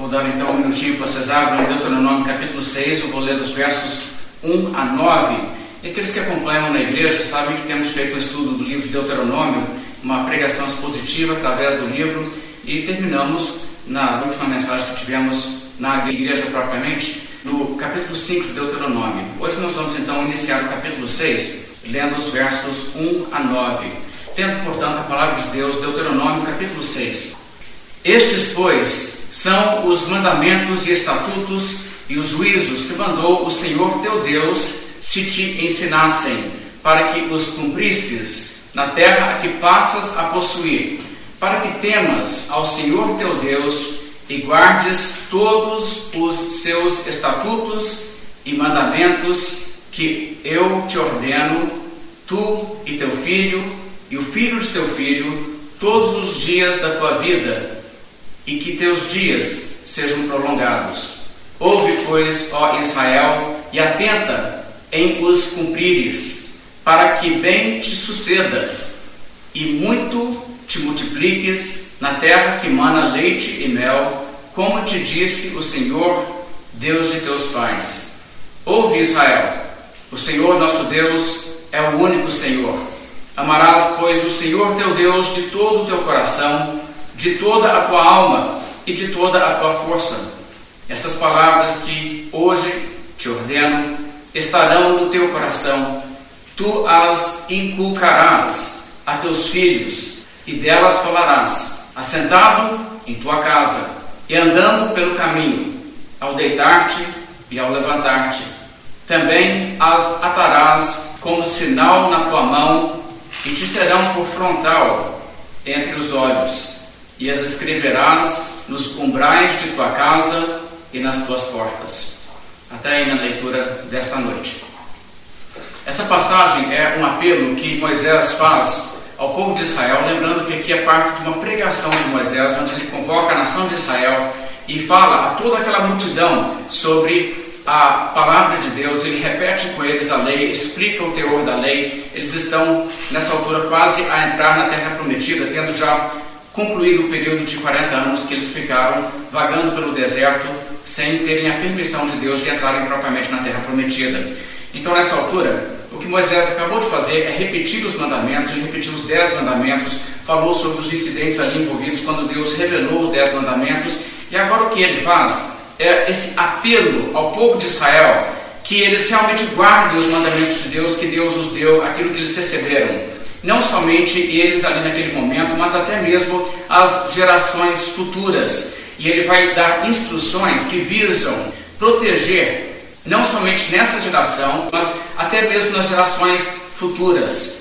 Vou dar então um minutinho para vocês abram em Deuteronômio capítulo 6, eu vou ler os versos 1 a 9. E aqueles que acompanham na igreja sabem que temos feito um estudo do livro de Deuteronômio, uma pregação expositiva através do livro, e terminamos na última mensagem que tivemos na igreja propriamente, no capítulo 5 de Deuteronômio. Hoje nós vamos então iniciar o capítulo 6, lendo os versos 1 a 9. Tendo, portanto, a palavra de Deus, Deuteronômio capítulo 6. Estes, pois, são os mandamentos e estatutos e os juízos que mandou o Senhor teu Deus se te ensinassem, para que os cumprisses na terra a que passas a possuir, para que temas ao Senhor teu Deus e guardes todos os seus estatutos e mandamentos que eu te ordeno, tu e teu filho e o filho de teu filho, todos os dias da tua vida e que teus dias sejam prolongados. Ouve, pois, ó Israel, e atenta em os cumprires, para que bem te suceda e muito te multipliques na terra que mana leite e mel, como te disse o Senhor, Deus de teus pais. Ouve, Israel, o Senhor nosso Deus é o único Senhor. Amarás, pois, o Senhor teu Deus de todo o teu coração de toda a tua alma e de toda a tua força. Essas palavras que hoje te ordeno estarão no teu coração. Tu as inculcarás a teus filhos e delas falarás, assentado em tua casa e andando pelo caminho, ao deitar-te e ao levantar-te. Também as atarás como sinal na tua mão e te serão por frontal entre os olhos e as escreverás nos umbrais de tua casa e nas tuas portas. Até aí na leitura desta noite. Essa passagem é um apelo que Moisés faz ao povo de Israel, lembrando que aqui é parte de uma pregação de Moisés, onde ele convoca a nação de Israel e fala a toda aquela multidão sobre a palavra de Deus, ele repete com eles a lei, explica o teor da lei. Eles estão nessa altura quase a entrar na terra prometida, tendo já concluído o período de 40 anos que eles ficaram vagando pelo deserto sem terem a permissão de Deus de entrarem propriamente na terra prometida. Então, nessa altura, o que Moisés acabou de fazer é repetir os mandamentos, ele repetiu os dez mandamentos, falou sobre os incidentes ali envolvidos quando Deus revelou os dez mandamentos, e agora o que ele faz? É esse apelo ao povo de Israel que eles realmente guardem os mandamentos de Deus, que Deus os deu, aquilo que eles receberam não somente eles ali naquele momento, mas até mesmo as gerações futuras. E ele vai dar instruções que visam proteger não somente nessa geração, mas até mesmo nas gerações futuras.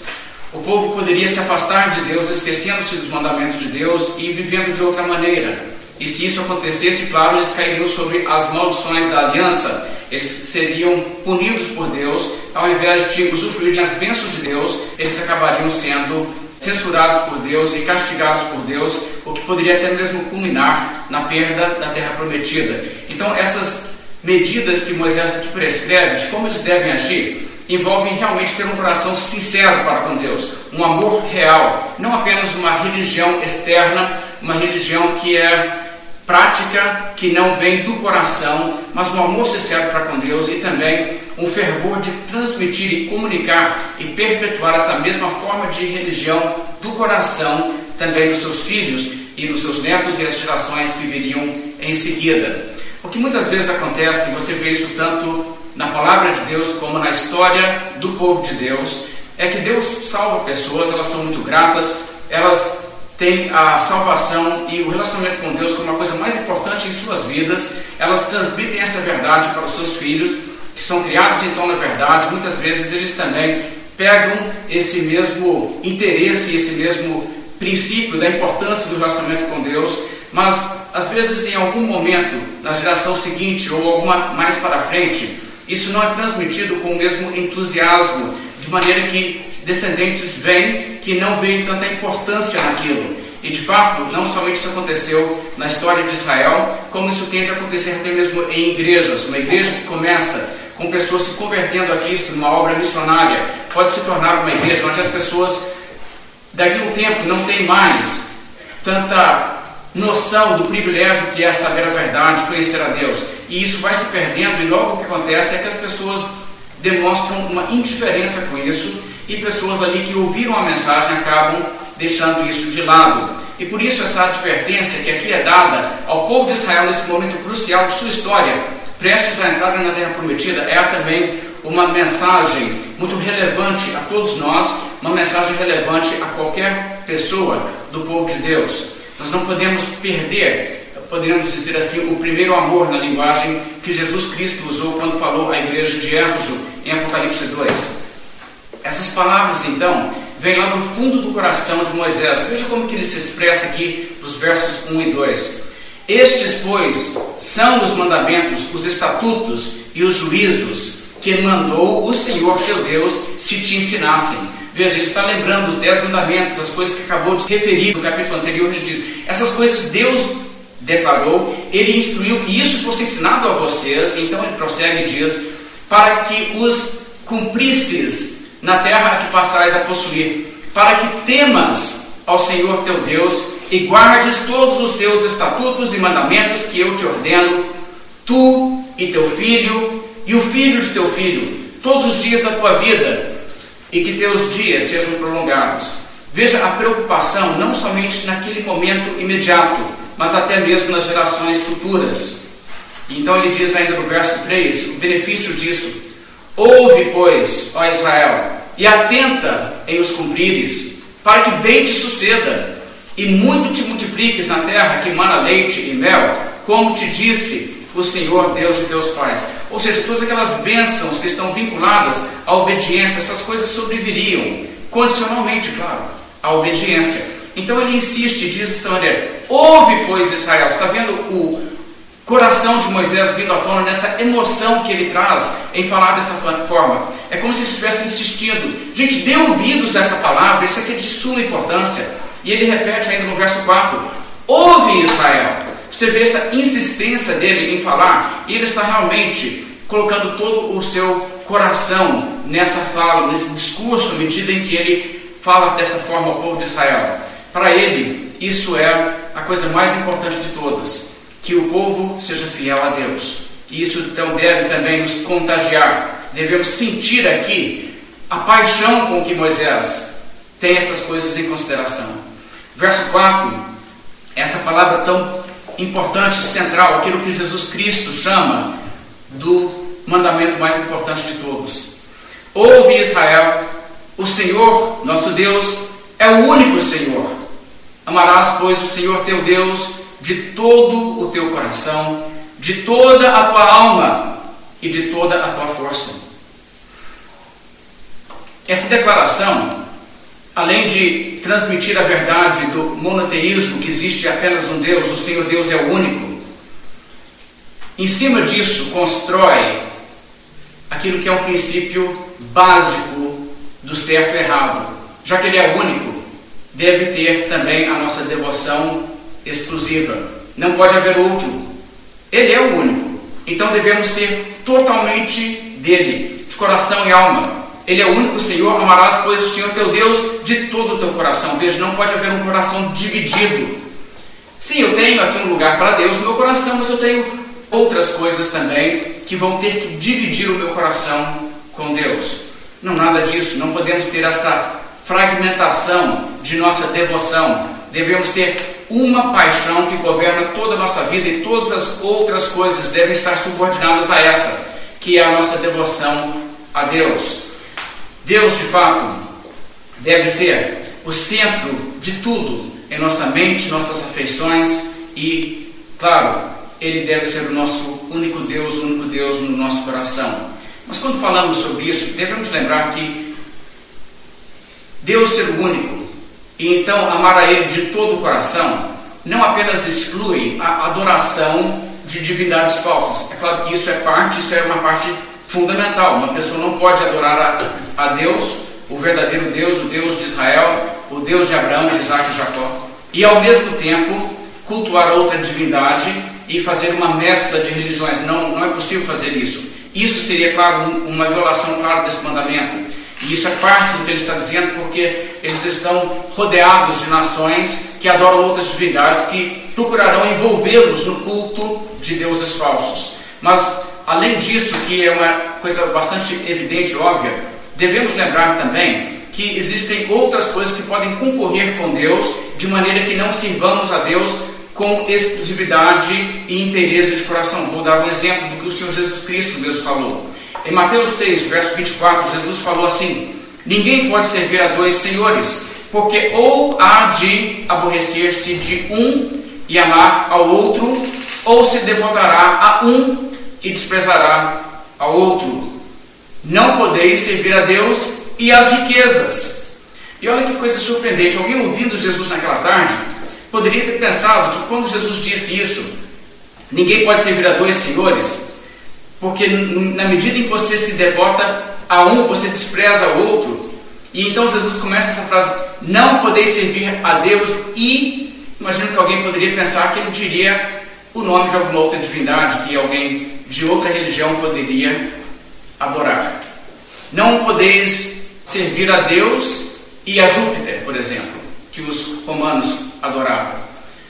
O povo poderia se afastar de Deus, esquecendo-se dos mandamentos de Deus e vivendo de outra maneira. E se isso acontecesse, claro, eles cairiam sobre as maldições da aliança, eles seriam punidos por Deus, ao invés de usufruírem as bênçãos de Deus, eles acabariam sendo censurados por Deus e castigados por Deus, o que poderia até mesmo culminar na perda da terra prometida. Então, essas medidas que Moisés aqui prescreve de como eles devem agir, envolvem realmente ter um coração sincero para com Deus, um amor real, não apenas uma religião externa, uma religião que é prática que não vem do coração, mas um amor sincero para com Deus e também um fervor de transmitir e comunicar e perpetuar essa mesma forma de religião do coração também nos seus filhos e nos seus netos e as gerações que viriam em seguida. O que muitas vezes acontece, você vê isso tanto na palavra de Deus como na história do povo de Deus, é que Deus salva pessoas, elas são muito gratas, elas têm a salvação e o relacionamento com Deus como uma coisa mais importante em suas vidas, elas transmitem essa verdade para os seus filhos, que são criados então na verdade, muitas vezes eles também pegam esse mesmo interesse, esse mesmo princípio da importância do relacionamento com Deus, mas às vezes em algum momento, na geração seguinte ou alguma mais para frente, isso não é transmitido com o mesmo entusiasmo, de maneira que descendentes vêm que não veem tanta importância naquilo. E de fato, não somente isso aconteceu na história de Israel, como isso tende a acontecer até mesmo em igrejas. Uma igreja que começa com pessoas se convertendo a Cristo numa obra missionária, pode se tornar uma igreja onde as pessoas, daqui a um tempo, não têm mais tanta noção do privilégio que é saber a verdade, conhecer a Deus. E isso vai se perdendo, e logo o que acontece é que as pessoas demonstram uma indiferença com isso, e pessoas ali que ouviram a mensagem acabam deixando isso de lado. E por isso essa advertência que aqui é dada ao povo de Israel nesse momento crucial de sua história, prestes a entrar na Terra Prometida, é também uma mensagem muito relevante a todos nós, uma mensagem relevante a qualquer pessoa do povo de Deus. Nós não podemos perder, poderíamos dizer assim, o primeiro amor na linguagem que Jesus Cristo usou quando falou à igreja de Éfeso em Apocalipse 2. Essas palavras, então, vêm lá do fundo do coração de Moisés. Veja como que ele se expressa aqui nos versos 1 e 2. Estes, pois, são os mandamentos, os estatutos e os juízos que mandou o Senhor teu Deus se te ensinassem. Veja, ele está lembrando os dez mandamentos, as coisas que acabou de referir no capítulo anterior. Ele diz: essas coisas Deus declarou, ele instruiu que isso fosse ensinado a vocês. Então ele prossegue e diz: para que os cumprisses na terra a que passais a possuir, para que temas ao Senhor teu Deus e guardes todos os seus estatutos e mandamentos que eu te ordeno, tu e teu filho e o filho de teu filho, todos os dias da tua vida, e que teus dias sejam prolongados. Veja a preocupação não somente naquele momento imediato, mas até mesmo nas gerações futuras. Então ele diz ainda no verso 3 o benefício disso: Ouve, pois, ó Israel, e atenta em os cumprires, para que bem te suceda, e muito te multipliques na terra que mana leite e mel, como te disse o Senhor Deus de teus pais. Ou seja, todas aquelas bênçãos que estão vinculadas à obediência, essas coisas sobreviriam, condicionalmente, claro, à obediência. Então ele insiste diz dessa maneira: Ouve, pois, Israel. Está vendo o coração de Moisés vindo à tona nessa emoção que ele traz em falar dessa forma? É como se ele estivesse insistindo: Gente, dê ouvidos a essa palavra, isso aqui é de suma importância. E ele repete ainda no verso 4: Ouve, Israel. Você vê essa insistência dele em falar, e ele está realmente colocando todo o seu coração nessa fala, nesse discurso, à medida em que ele fala dessa forma ao povo de Israel. Para ele, isso é a coisa mais importante de todas: que o povo seja fiel a Deus. E isso então deve também nos contagiar. Devemos sentir aqui a paixão com que Moisés tem essas coisas em consideração. Verso 4, essa palavra tão importante, central, aquilo que Jesus Cristo chama do mandamento mais importante de todos. Ouve Israel, o Senhor, nosso Deus, é o único Senhor. Amarás, pois, o Senhor teu Deus de todo o teu coração, de toda a tua alma e de toda a tua força. Essa declaração além de transmitir a verdade do monoteísmo, que existe apenas um Deus, o Senhor Deus é o único, em cima disso constrói aquilo que é um princípio básico do certo e errado. Já que Ele é único, deve ter também a nossa devoção exclusiva. Não pode haver outro. Ele é o único. Então devemos ser totalmente dele, de coração e alma. Ele é o único Senhor, amarás, pois, o Senhor teu Deus de todo o teu coração. Veja, não pode haver um coração dividido. Sim, eu tenho aqui um lugar para Deus no meu coração, mas eu tenho outras coisas também que vão ter que dividir o meu coração com Deus. Não, nada disso. Não podemos ter essa fragmentação de nossa devoção. Devemos ter uma paixão que governa toda a nossa vida e todas as outras coisas devem estar subordinadas a essa, que é a nossa devoção a Deus. Deus, de fato, deve ser o centro de tudo em nossa mente, nossas afeições e, claro, Ele deve ser o nosso único Deus, o único Deus no nosso coração. Mas quando falamos sobre isso, devemos lembrar que Deus ser o único e então amar a Ele de todo o coração não apenas exclui a adoração de divindades falsas. É claro que isso é parte, isso é uma parte fundamental. Uma pessoa não pode adorar a, a Deus, o verdadeiro Deus, o Deus de Israel, o Deus de Abraão, de Isaac e Jacó, e ao mesmo tempo cultuar outra divindade e fazer uma mescla de religiões. Não, não é possível fazer isso. Isso seria, claro, uma violação clara desse mandamento. Isso é parte do que ele está dizendo, porque eles estão rodeados de nações que adoram outras divindades que procurarão envolvê-los no culto de deuses falsos. Mas, além disso, que é uma coisa bastante evidente e óbvia, devemos lembrar também que existem outras coisas que podem concorrer com Deus, de maneira que não sirvamos a Deus com exclusividade e interesse de coração. Vou dar um exemplo do que o Senhor Jesus Cristo mesmo falou. Em Mateus 6, verso 24, Jesus falou assim: Ninguém pode servir a dois senhores, porque ou há de aborrecer-se de um e amar ao outro, ou se devotará a um e desprezará ao outro. Não podeis servir a Deus e as riquezas. E olha que coisa surpreendente, alguém ouvindo Jesus naquela tarde poderia ter pensado que quando Jesus disse isso, ninguém pode servir a dois senhores, porque na medida em que você se devota a um, você despreza o outro. E então Jesus começa essa frase: Não podeis servir a Deus e. Imagino que alguém poderia pensar que ele diria o nome de alguma outra divindade que alguém de outra religião poderia adorar. Não podeis servir a Deus e a Júpiter, por exemplo, que os romanos adoravam.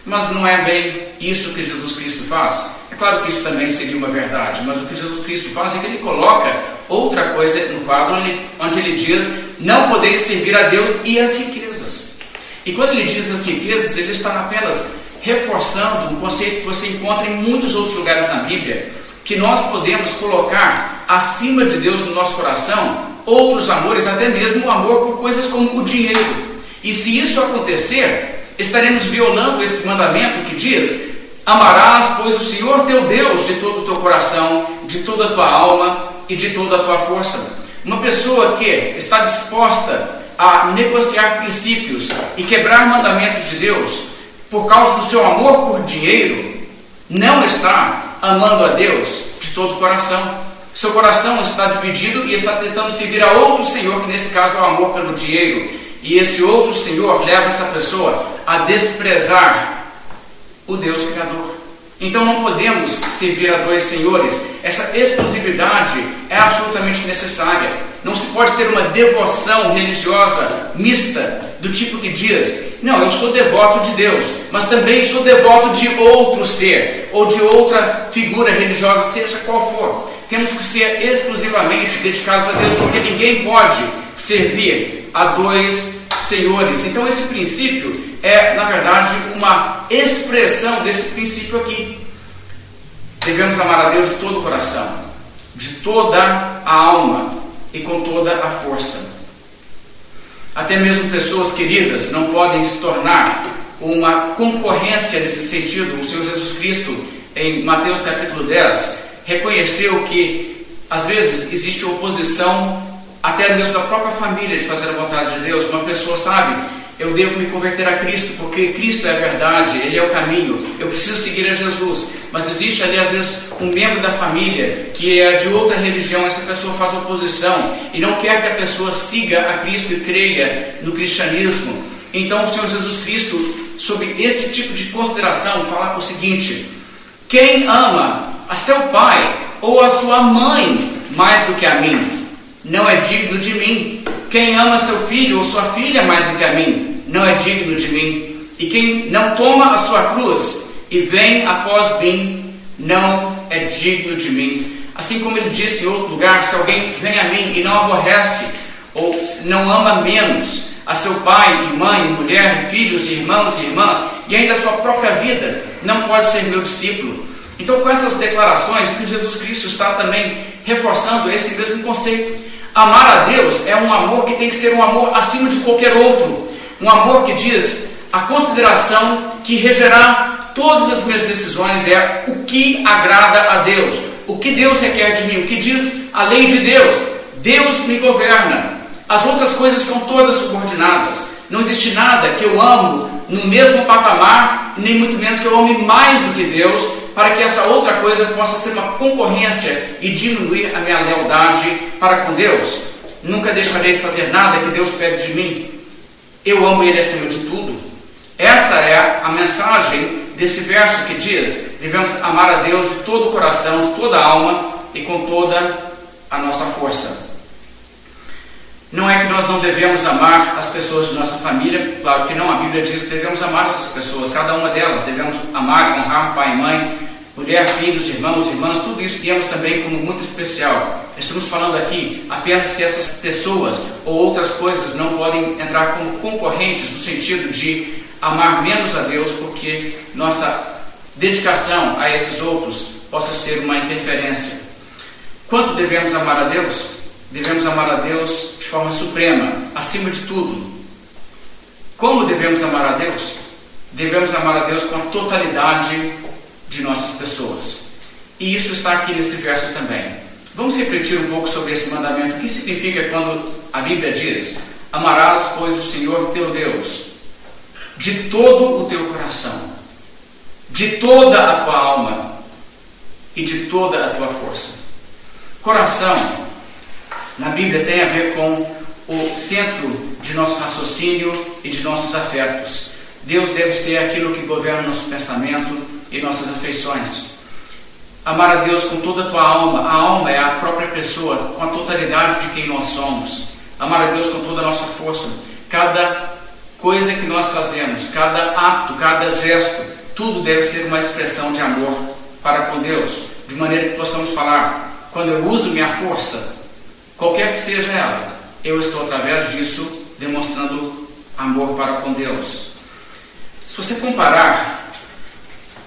Mas não é bem isso que Jesus Cristo faz. Claro que isso também seria uma verdade, mas o que Jesus Cristo faz é que ele coloca outra coisa no quadro onde ele diz: Não podeis servir a Deus e as riquezas. E quando ele diz as riquezas, ele está apenas reforçando um conceito que você encontra em muitos outros lugares na Bíblia, que nós podemos colocar acima de Deus no nosso coração outros amores, até mesmo o amor por coisas como o dinheiro. E se isso acontecer, estaremos violando esse mandamento que diz: Amarás, pois, o Senhor teu Deus de todo o teu coração, de toda a tua alma e de toda a tua força. Uma pessoa que está disposta a negociar princípios e quebrar mandamentos de Deus por causa do seu amor por dinheiro, não está amando a Deus de todo o coração. Seu coração está dividido e está tentando servir a outro Senhor, que nesse caso é o amor pelo dinheiro. E esse outro Senhor leva essa pessoa a desprezar o Deus Criador. Então não podemos servir a dois senhores. Essa exclusividade é absolutamente necessária. Não se pode ter uma devoção religiosa mista, do tipo que diz: Não, eu sou devoto de Deus, mas também sou devoto de outro ser, ou de outra figura religiosa, seja qual for. Temos que ser exclusivamente dedicados a Deus, porque ninguém pode servir a dois senhores. Então, esse princípio é, na verdade, uma expressão desse princípio aqui. Devemos amar a Deus de todo o coração, de toda a alma e com toda a força. Até mesmo pessoas queridas não podem se tornar uma concorrência nesse sentido. O Senhor Jesus Cristo, em Mateus capítulo 10, reconheceu que às vezes existe oposição até mesmo da própria família de fazer a vontade de Deus. Uma pessoa sabe, eu devo me converter a Cristo, porque Cristo é a verdade, Ele é o caminho, eu preciso seguir a Jesus. Mas existe ali, às vezes, um membro da família que é de outra religião, essa pessoa faz oposição e não quer que a pessoa siga a Cristo e creia no cristianismo. Então, o Senhor Jesus Cristo, sob esse tipo de consideração, fala o seguinte: quem ama a seu pai ou a sua mãe mais do que a mim? Não é digno de mim. Quem ama seu filho ou sua filha mais do que a mim, não é digno de mim. E quem não toma a sua cruz e vem após mim, não é digno de mim. Assim como ele disse em outro lugar: se alguém vem a mim e não aborrece, ou não ama menos a seu pai e mãe, mulher, filhos, irmãos e irmãs, e ainda a sua própria vida, não pode ser meu discípulo. Então, com essas declarações, o Jesus Cristo está também reforçando esse mesmo conceito. Amar a Deus é um amor que tem que ser um amor acima de qualquer outro. Um amor que diz a consideração que regerá todas as minhas decisões é o que agrada a Deus, o que Deus requer de mim, o que diz a lei de Deus. Deus me governa. As outras coisas são todas subordinadas. Não existe nada que eu amo no mesmo patamar, nem muito menos que eu ame mais do que Deus, para que essa outra coisa possa ser uma concorrência e diminuir a minha lealdade para com Deus. Nunca deixarei de fazer nada que Deus pede de mim. Eu amo Ele acima de tudo. Essa é a mensagem desse verso que diz: devemos amar a Deus de todo o coração, de toda a alma e com toda a nossa força. Não é que nós não devemos amar as pessoas de nossa família, claro que não, a Bíblia diz que devemos amar essas pessoas, cada uma delas, devemos amar honrar pai e mãe, mulher, filhos, irmãos, irmãs, tudo isso temos também como muito especial. Estamos falando aqui apenas que essas pessoas ou outras coisas não podem entrar como concorrentes no sentido de amar menos a Deus, porque nossa dedicação a esses outros possa ser uma interferência. Quanto devemos amar a Deus? Devemos amar a Deus de forma suprema, acima de tudo. Como devemos amar a Deus? Devemos amar a Deus com a totalidade de nossas pessoas. E isso está aqui nesse verso também. Vamos refletir um pouco sobre esse mandamento. O que significa quando a Bíblia diz: Amarás, pois, o Senhor teu Deus de todo o teu coração, de toda a tua alma e de toda a tua força. Coração na Bíblia tem a ver com o centro de nosso raciocínio e de nossos afetos. Deus deve ser aquilo que governa nosso pensamento e nossas afeições. Amar a Deus com toda a tua alma. A alma é a própria pessoa, com a totalidade de quem nós somos. Amar a Deus com toda a nossa força. Cada coisa que nós fazemos, cada ato, cada gesto, tudo deve ser uma expressão de amor para com Deus. De maneira que possamos falar, quando eu uso minha força, qualquer que seja ela, eu estou através disso demonstrando amor para com Deus. Se você comparar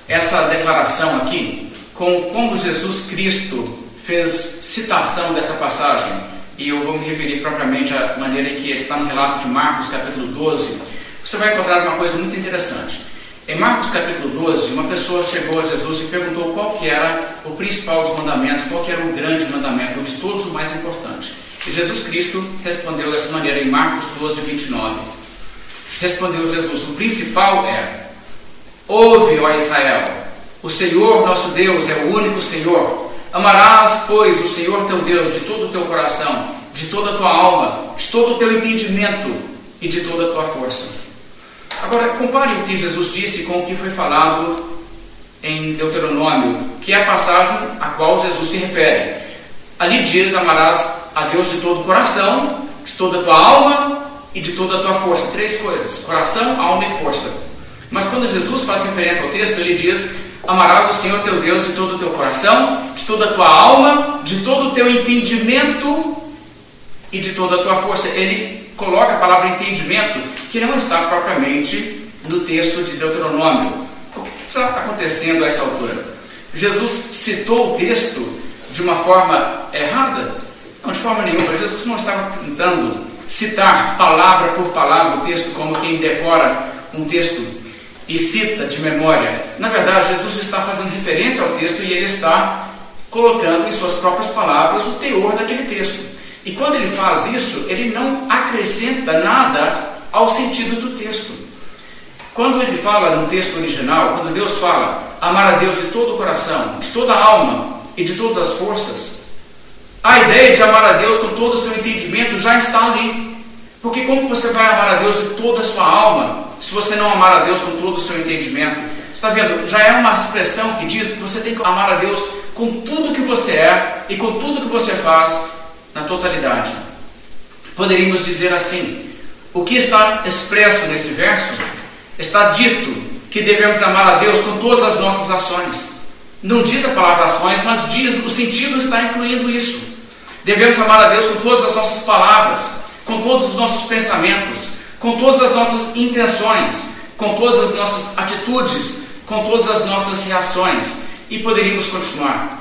essa declaração aqui com como Jesus Cristo fez citação dessa passagem, e eu vou me referir propriamente à maneira em que está no relato de Marcos, capítulo 12, você vai encontrar uma coisa muito interessante. Em Marcos capítulo 12, uma pessoa chegou a Jesus e perguntou qual que era o principal dos mandamentos, qual que era o grande mandamento, de todos o mais importante. E Jesus Cristo respondeu dessa maneira em Marcos 12, 29. Respondeu Jesus, o principal é, ouve, ó Israel, o Senhor nosso Deus é o único Senhor. Amarás, pois, o Senhor teu Deus de todo o teu coração, de toda a tua alma, de todo o teu entendimento e de toda a tua força. Agora, compare o que Jesus disse com o que foi falado em Deuteronômio, que é a passagem a qual Jesus se refere. Ali diz: Amarás a Deus de todo o coração, de toda a tua alma e de toda a tua força. Três coisas: coração, alma e força. Mas quando Jesus faz referência ao texto, ele diz: Amarás o Senhor teu Deus de todo o teu coração, de toda a tua alma, de todo o teu entendimento e de toda a tua força. Ele coloca a palavra entendimento, que não está propriamente no texto de Deuteronômio. O que está acontecendo a essa altura? Jesus citou o texto de uma forma errada? Não, de forma nenhuma. Jesus não estava tentando citar palavra por palavra o texto como quem decora um texto e cita de memória. Na verdade, Jesus está fazendo referência ao texto e ele está colocando em suas próprias palavras o teor daquele texto. E quando ele faz isso, ele não acrescenta nada ao sentido do texto. Quando ele fala no texto original, quando Deus fala amar a Deus de todo o coração, de toda a alma e de todas as forças, a ideia de amar a Deus com todo o seu entendimento já está ali. Porque como você vai amar a Deus de toda a sua alma, se você não amar a Deus com todo o seu entendimento? Está vendo? Já é uma expressão que diz que você tem que amar a Deus com tudo que você é e com tudo que você faz na totalidade. Poderíamos dizer assim: o que está expresso nesse verso está dito que devemos amar a Deus com todas as nossas ações. Não diz a palavra ações, mas diz o sentido está incluindo isso. Devemos amar a Deus com todas as nossas palavras, com todos os nossos pensamentos, com todas as nossas intenções, com todas as nossas atitudes, com todas as nossas reações. E poderíamos continuar.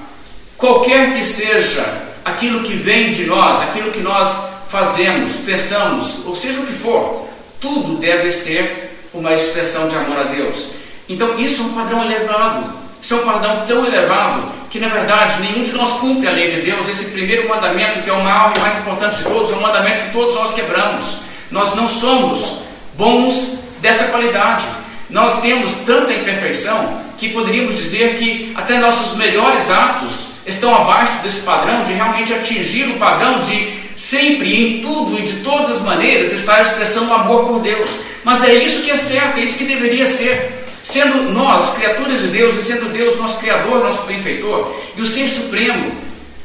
Qualquer que seja aquilo que vem de nós, aquilo que nós fazemos, pensamos, ou seja o que for, tudo deve ser uma expressão de amor a Deus. Então isso é um padrão elevado. Isso é um padrão tão elevado que, na verdade, nenhum de nós cumpre a lei de Deus. Esse primeiro mandamento, que é o maior e mais importante de todos, é um mandamento que todos nós quebramos. Nós não somos bons dessa qualidade. Nós temos tanta imperfeição que poderíamos dizer que até nossos melhores atos estão abaixo desse padrão de realmente atingir o padrão de sempre, em tudo e de todas as maneiras estar expressando amor por Deus. Mas é isso que é certo, é isso que deveria ser. Sendo nós criaturas de Deus e sendo Deus nosso Criador, nosso benfeitor e o Ser Supremo,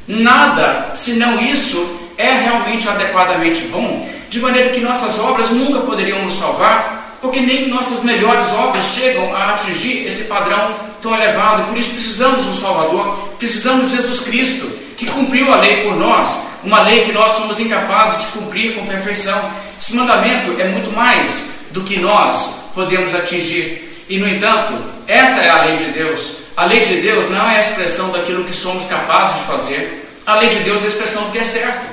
nada senão isso é realmente adequadamente bom, de maneira que nossas obras nunca poderiam nos salvar, porque nem nossas melhores obras chegam a atingir esse padrão tão elevado. Por isso precisamos de um Salvador, precisamos de Jesus Cristo, que cumpriu a lei por nós, uma lei que nós somos incapazes de cumprir com perfeição. Esse mandamento é muito mais do que nós podemos atingir. E, no entanto, essa é a lei de Deus. A lei de Deus não é a expressão daquilo que somos capazes de fazer. A lei de Deus é a expressão do que é certo.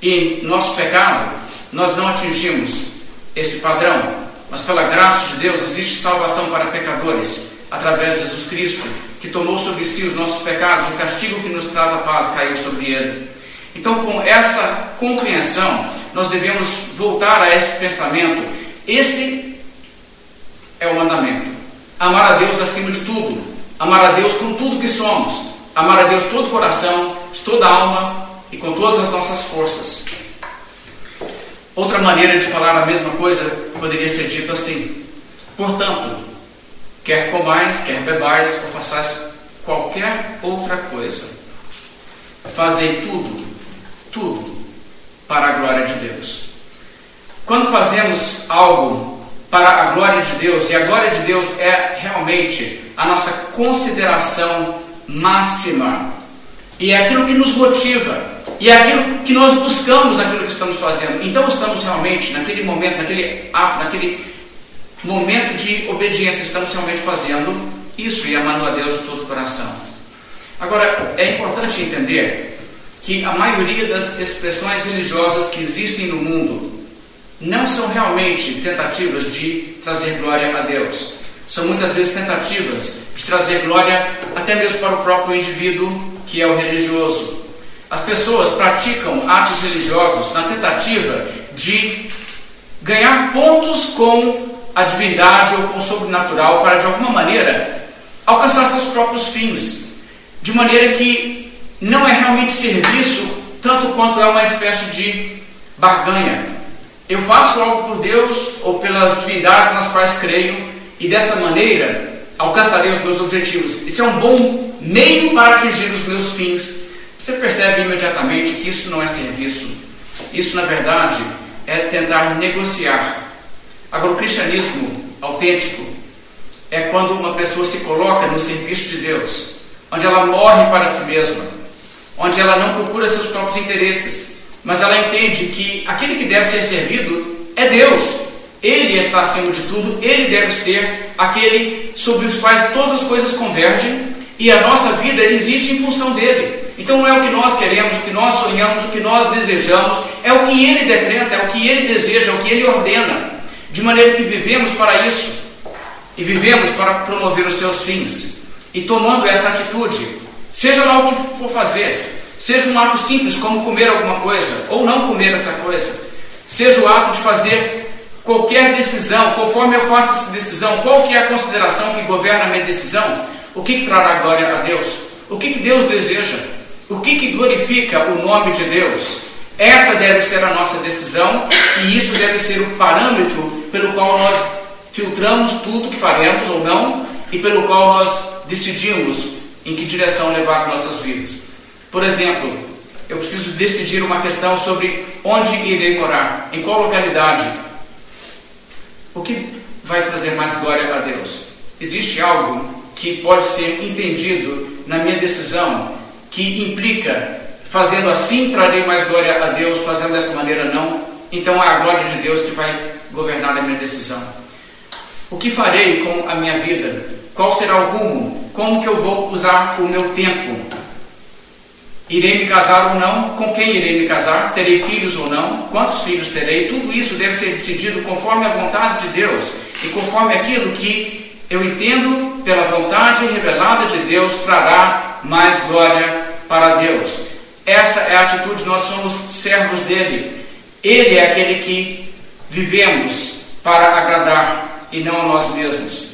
E nosso pecado, nós não atingimos esse padrão. Mas pela graça de Deus existe salvação para pecadores através de Jesus Cristo, que tomou sobre si os nossos pecados, o castigo que nos traz a paz caiu sobre ele. Então, com essa compreensão, nós devemos voltar a esse pensamento. Esse é o mandamento. Amar a Deus acima de tudo. Amar a Deus com tudo que somos. Amar a Deus todo o coração, de toda a alma e com todas as nossas forças. Outra maneira de falar a mesma coisa poderia ser dito assim: Portanto, quer comais, quer bebais ou façais qualquer outra coisa, fazei tudo, tudo para a glória de Deus. Quando fazemos algo para a glória de Deus, e a glória de Deus é realmente a nossa consideração máxima, e é aquilo que nos motiva, e é aquilo que nós buscamos naquilo que estamos fazendo. Então estamos realmente, naquele momento, naquele ato, naquele momento de obediência, estamos realmente fazendo isso e amando a Deus de todo o coração. Agora, é importante entender que a maioria das expressões religiosas que existem no mundo não são realmente tentativas de trazer glória a Deus. São muitas vezes tentativas de trazer glória até mesmo para o próprio indivíduo que é o religioso. As pessoas praticam atos religiosos na tentativa de ganhar pontos com a divindade ou com o sobrenatural para de alguma maneira alcançar seus próprios fins, de maneira que não é realmente serviço tanto quanto é uma espécie de barganha. Eu faço algo por Deus ou pelas divindades nas quais creio e desta maneira alcançarei os meus objetivos. Isso é um bom meio para atingir os meus fins. Você percebe imediatamente que isso não é serviço. Isso, na verdade, é tentar negociar. Agora, o cristianismo autêntico é quando uma pessoa se coloca no serviço de Deus, onde ela morre para si mesma, onde ela não procura seus próprios interesses, mas ela entende que aquele que deve ser servido é Deus. Ele está acima de tudo, ele deve ser aquele sobre os quais todas as coisas convergem e a nossa vida existe em função dele. Então não é o que nós queremos, o que nós sonhamos, o que nós desejamos, é o que ele decreta, é o que ele deseja, é o que ele ordena. De maneira que vivemos para isso e vivemos para promover os seus fins. E tomando essa atitude, seja lá o que for fazer, Seja um ato simples, como comer alguma coisa, ou não comer essa coisa. Seja o ato de fazer qualquer decisão, conforme eu faço essa decisão, qual que é a consideração que governa a minha decisão? O que, que trará glória a Deus? O que, que Deus deseja? O que, que glorifica o nome de Deus? Essa deve ser a nossa decisão e isso deve ser o parâmetro pelo qual nós filtramos tudo que faremos ou não e pelo qual nós decidimos em que direção levar nossas vidas. Por exemplo, eu preciso decidir uma questão sobre onde irei morar, em qual localidade. O que vai trazer mais glória a Deus? Existe algo que pode ser entendido na minha decisão que implica fazendo assim trarei mais glória a Deus, fazendo dessa maneira não? Então é a glória de Deus que vai governar a minha decisão. O que farei com a minha vida? Qual será o rumo? Como que eu vou usar o meu tempo? Irei me casar ou não? Com quem irei me casar? Terei filhos ou não? Quantos filhos terei? Tudo isso deve ser decidido conforme a vontade de Deus e conforme aquilo que eu entendo pela vontade revelada de Deus trará mais glória para Deus. Essa é a atitude, nós somos servos dele. Ele é aquele que vivemos para agradar e não a nós mesmos.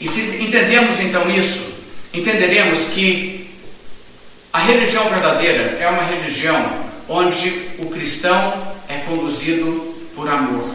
E se entendemos então isso, entenderemos que a religião verdadeira é uma religião onde o cristão é conduzido por amor.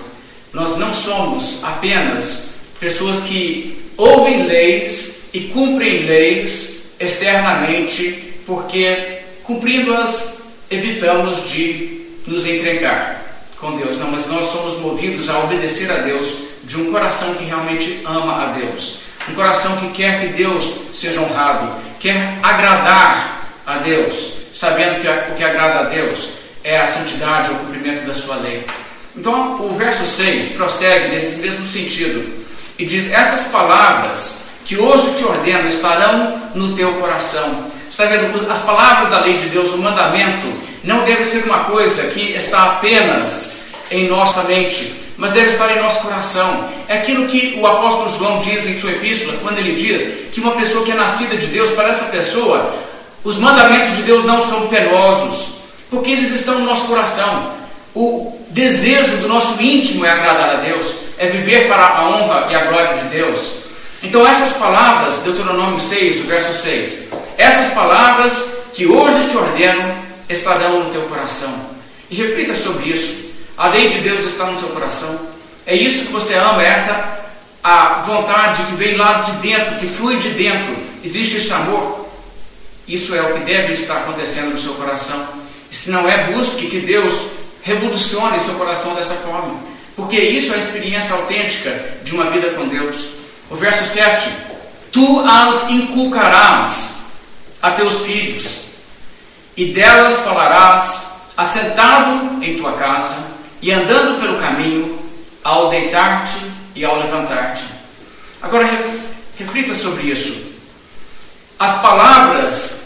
Nós não somos apenas pessoas que ouvem leis e cumprem leis externamente, porque cumprindo-as evitamos de nos encrencar com Deus. Não, mas nós somos movidos a obedecer a Deus de um coração que realmente ama a Deus. Um coração que quer que Deus seja honrado, quer agradar a Deus, sabendo que o que agrada a Deus é a santidade, o cumprimento da sua lei. Então, o verso 6 prossegue nesse mesmo sentido e diz: Essas palavras que hoje te ordeno estarão no teu coração. Está vendo? As palavras da lei de Deus, o mandamento, não deve ser uma coisa que está apenas em nossa mente, mas deve estar em nosso coração. É aquilo que o apóstolo João diz em sua epístola, quando ele diz que uma pessoa que é nascida de Deus, para essa pessoa, os mandamentos de Deus não são penosos, porque eles estão no nosso coração. O desejo do nosso íntimo é agradar a Deus, é viver para a honra e a glória de Deus. Então, essas palavras, Deuteronômio 6, verso 6, essas palavras que hoje te ordeno estarão no teu coração. E reflita sobre isso. A lei de Deus está no seu coração. É isso que você ama, é essa a vontade que vem lá de dentro, que flui de dentro. Existe esse amor. Isso é o que deve estar acontecendo no seu coração. Se não é, busque que Deus revolucione seu coração dessa forma. Porque isso é a experiência autêntica de uma vida com Deus. O verso 7: Tu as inculcarás a teus filhos, e delas falarás, assentado em tua casa e andando pelo caminho, ao deitar-te e ao levantar-te. Agora reflita sobre isso. As palavras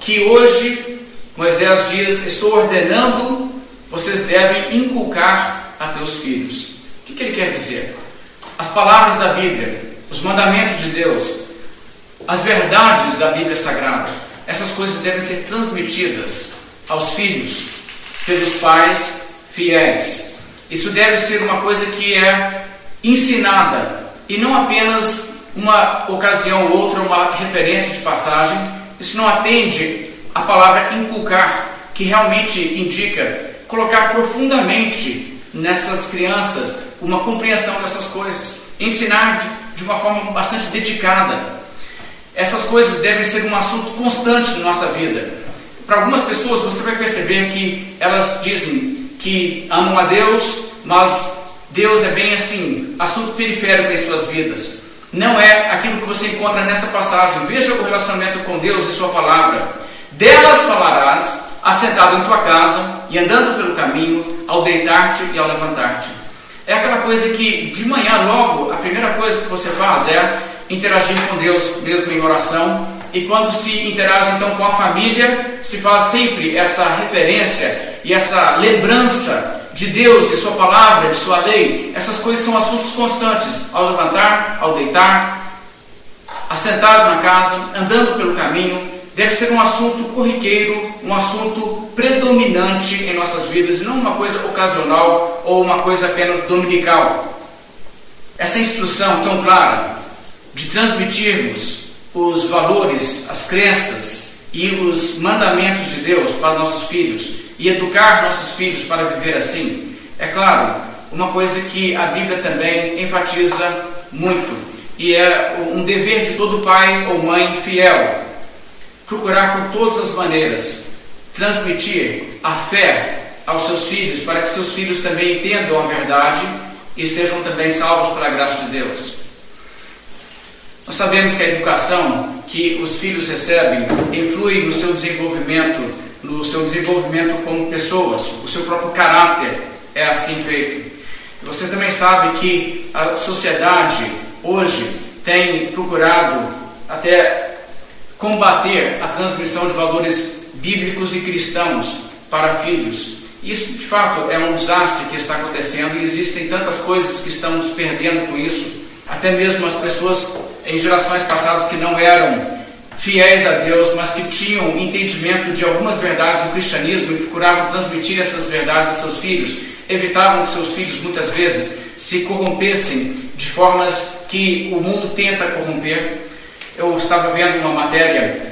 que hoje Moisés diz: Estou ordenando, vocês devem inculcar a teus filhos. O que, que ele quer dizer? As palavras da Bíblia, os mandamentos de Deus, as verdades da Bíblia Sagrada, essas coisas devem ser transmitidas aos filhos pelos pais fiéis. Isso deve ser uma coisa que é ensinada e não apenas uma ocasião ou outra, uma referência de passagem. Isso não atende a palavra inculcar, que realmente indica colocar profundamente nessas crianças uma compreensão dessas coisas, ensinar de uma forma bastante dedicada. Essas coisas devem ser um assunto constante na nossa vida. Para algumas pessoas, você vai perceber que elas dizem: que amam a Deus, mas Deus é bem assim, assunto periférico em suas vidas. Não é aquilo que você encontra nessa passagem. Veja o relacionamento com Deus e Sua palavra. Delas falarás, assentado em tua casa e andando pelo caminho, ao deitar-te e ao levantar-te. É aquela coisa que de manhã, logo, a primeira coisa que você faz é interagir com Deus, mesmo em oração. E quando se interage então com a família, se faz sempre essa referência e essa lembrança de Deus, de Sua palavra, de Sua lei, essas coisas são assuntos constantes ao levantar, ao deitar, assentado na casa, andando pelo caminho, deve ser um assunto corriqueiro, um assunto predominante em nossas vidas, e não uma coisa ocasional ou uma coisa apenas dominical. Essa instrução tão clara de transmitirmos os valores, as crenças e os mandamentos de Deus para nossos filhos e educar nossos filhos para viver assim? É claro, uma coisa que a Bíblia também enfatiza muito e é um dever de todo pai ou mãe fiel procurar por todas as maneiras transmitir a fé aos seus filhos para que seus filhos também entendam a verdade e sejam também salvos pela graça de Deus. Nós sabemos que a educação que os filhos recebem influi no seu desenvolvimento no seu desenvolvimento como pessoas, o seu próprio caráter é assim feito. Você também sabe que a sociedade hoje tem procurado até combater a transmissão de valores bíblicos e cristãos para filhos. Isso de fato é um desastre que está acontecendo e existem tantas coisas que estamos perdendo com isso. Até mesmo as pessoas em gerações passadas que não eram fiéis a Deus, mas que tinham entendimento de algumas verdades do cristianismo e procuravam transmitir essas verdades a seus filhos, evitavam que seus filhos muitas vezes se corrompessem de formas que o mundo tenta corromper. Eu estava vendo uma matéria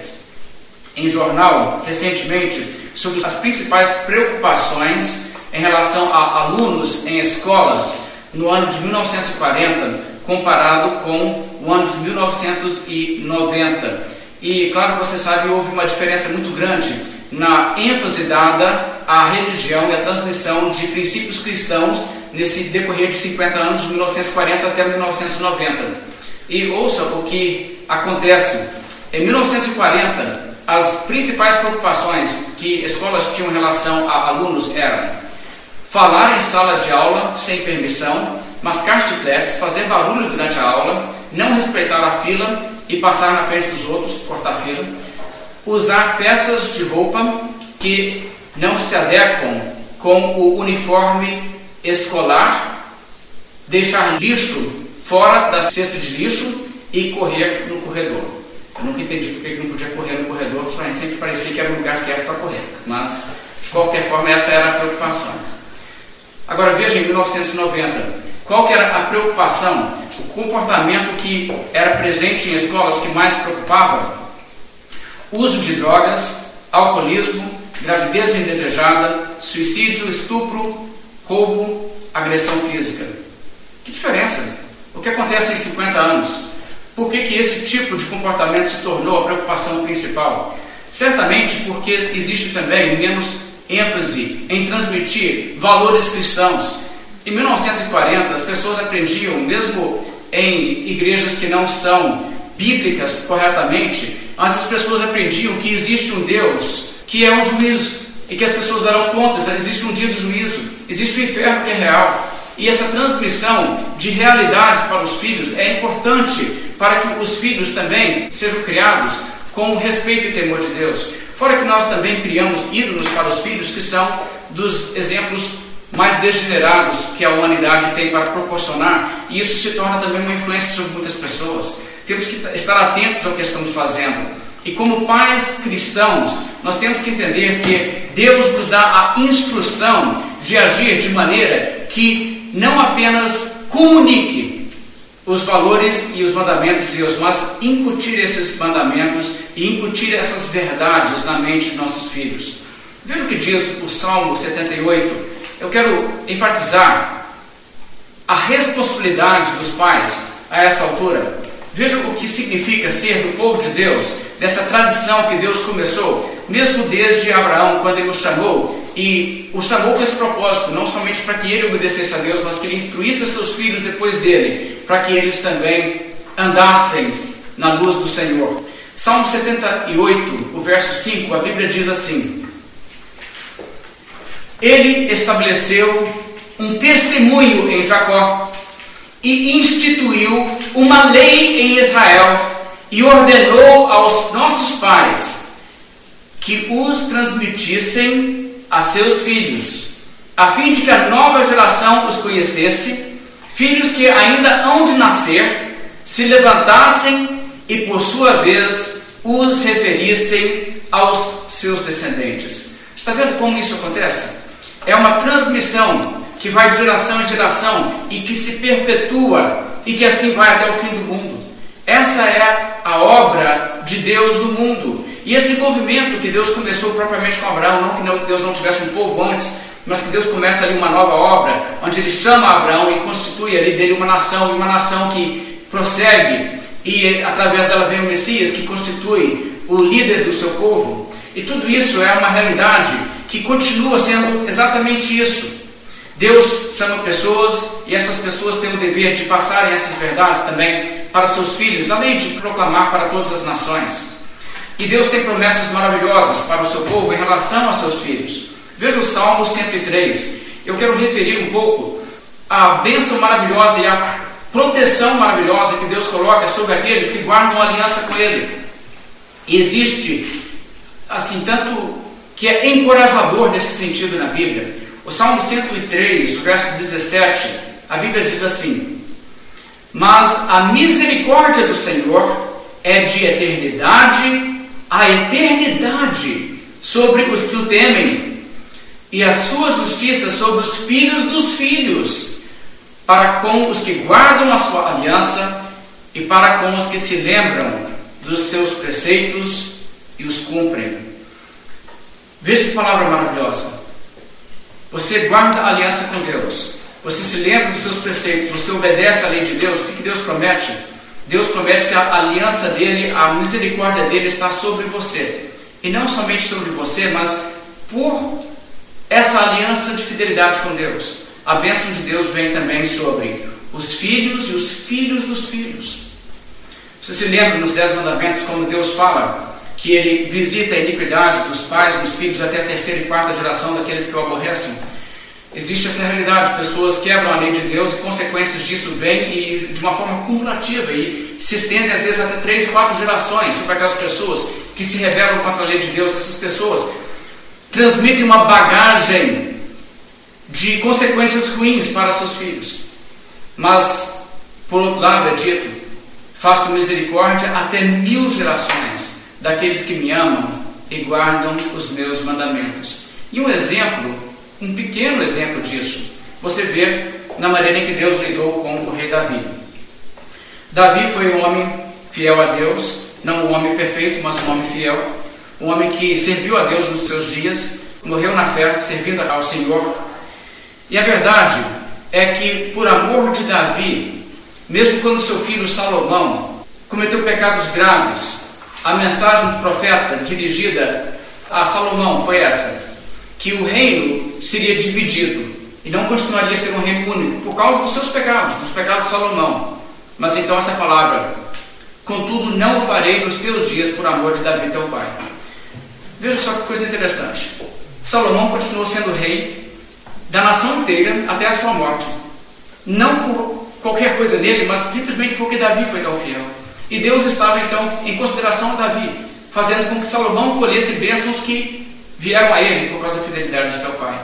em jornal recentemente sobre as principais preocupações em relação a alunos em escolas no ano de 1940 comparado com o ano de 1990. E claro que você sabe, houve uma diferença muito grande na ênfase dada à religião e à transmissão de princípios cristãos nesse decorrer de 50 anos, de 1940 até 1990. E ouça o que acontece. Em 1940, as principais preocupações que escolas tinham em relação a alunos eram falar em sala de aula sem permissão, mascar chicletes, fazer barulho durante a aula, não respeitar a fila e passar na frente dos outros, cortar a fila, usar peças de roupa que não se adequam com o uniforme escolar, deixar lixo fora da cesta de lixo e correr no corredor. Eu nunca entendi porque não podia correr no corredor, porque sempre parecia que era o lugar certo para correr. Mas, de qualquer forma, essa era a preocupação. Agora veja em 1990, qual que era a preocupação, o comportamento que era presente em escolas que mais preocupava? Uso de drogas, alcoolismo, gravidez indesejada, suicídio, estupro, roubo, agressão física. Que diferença? O que acontece em 50 anos? Por que, que esse tipo de comportamento se tornou a preocupação principal? Certamente porque existe também menos ênfase em transmitir valores cristãos em 1940, as pessoas aprendiam, mesmo em igrejas que não são bíblicas corretamente, mas as pessoas aprendiam que existe um Deus que é um juízo e que as pessoas darão contas, existe um dia do juízo, existe o um inferno que é real. E essa transmissão de realidades para os filhos é importante para que os filhos também sejam criados com respeito e temor de Deus. Fora que nós também criamos ídolos para os filhos que são dos exemplos mais degenerados que a humanidade tem para proporcionar, e isso se torna também uma influência sobre muitas pessoas. Temos que estar atentos ao que estamos fazendo. E como pais cristãos, nós temos que entender que Deus nos dá a instrução de agir de maneira que não apenas comunique os valores e os mandamentos de Deus, mas incutir esses mandamentos e incutir essas verdades na mente de nossos filhos. Veja o que diz o Salmo 78, eu quero enfatizar a responsabilidade dos pais a essa altura. Veja o que significa ser do povo de Deus, dessa tradição que Deus começou, mesmo desde Abraão, quando ele o chamou, e o chamou com esse propósito, não somente para que ele obedecesse a Deus, mas que ele instruísse seus filhos depois dele, para que eles também andassem na luz do Senhor. Salmo 78, o verso 5, a Bíblia diz assim: ele estabeleceu um testemunho em Jacó e instituiu uma lei em Israel e ordenou aos nossos pais que os transmitissem a seus filhos, a fim de que a nova geração os conhecesse, filhos que ainda hão de nascer, se levantassem e por sua vez os referissem aos seus descendentes. Está vendo como isso acontece? É uma transmissão que vai de geração em geração e que se perpetua e que assim vai até o fim do mundo. Essa é a obra de Deus no mundo. E esse movimento que Deus começou propriamente com Abraão, não que Deus não tivesse um povo antes, mas que Deus começa ali uma nova obra, onde ele chama Abraão e constitui ali dele uma nação, uma nação que prossegue, e através dela vem o Messias, que constitui o líder do seu povo. E tudo isso é uma realidade que continua sendo exatamente isso. Deus chama pessoas e essas pessoas têm o dever de passarem essas verdades também para seus filhos, além de proclamar para todas as nações. E Deus tem promessas maravilhosas para o seu povo em relação aos seus filhos. Veja o Salmo 103. Eu quero referir um pouco a bênção maravilhosa e a proteção maravilhosa que Deus coloca sobre aqueles que guardam aliança com Ele. Existe, assim, tanto que é encorajador nesse sentido na Bíblia. O Salmo 103, o verso 17, a Bíblia diz assim: Mas a misericórdia do Senhor é de eternidade a eternidade sobre os que o temem, e a sua justiça sobre os filhos dos filhos, para com os que guardam a sua aliança e para com os que se lembram dos seus preceitos e os cumprem. Veja que palavra maravilhosa. Você guarda a aliança com Deus. Você se lembra dos seus preceitos. Você obedece à lei de Deus. O que Deus promete? Deus promete que a aliança dele, a misericórdia dele está sobre você. E não somente sobre você, mas por essa aliança de fidelidade com Deus. A bênção de Deus vem também sobre os filhos e os filhos dos filhos. Você se lembra nos Dez Mandamentos como Deus fala que Ele visita a iniquidade dos pais, dos filhos, até a terceira e quarta geração daqueles que o aborrecem? Existe essa realidade, pessoas quebram a lei de Deus e consequências disso vêm e, de uma forma cumulativa e se estendem às vezes até três, quatro gerações sobre aquelas pessoas que se rebelam contra a lei de Deus. Essas pessoas transmitem uma bagagem de consequências ruins para seus filhos. Mas, por outro lado, é dito: faço misericórdia até mil gerações daqueles que me amam e guardam os meus mandamentos. E um exemplo, um pequeno exemplo disso, você vê na maneira em que Deus lidou com o rei Davi. Davi foi um homem fiel a Deus, não um homem perfeito, mas um homem fiel, um homem que serviu a Deus nos seus dias, morreu na fé, servindo ao Senhor. E a verdade é que, por amor de Davi, mesmo quando seu filho Salomão cometeu pecados graves, a mensagem do profeta dirigida a Salomão foi essa: que o reino seria dividido e não continuaria a ser um reino único por causa dos seus pecados, dos pecados de Salomão. Mas então essa palavra, contudo, não o farei nos teus dias por amor de Davi teu pai. Veja só que coisa interessante. Salomão continuou sendo rei da nação inteira até a sua morte. Não por qualquer coisa dele, mas simplesmente porque Davi foi tão fiel. E Deus estava então em consideração a Davi, fazendo com que Salomão colhesse bênçãos que vieram a ele por causa da fidelidade de seu pai.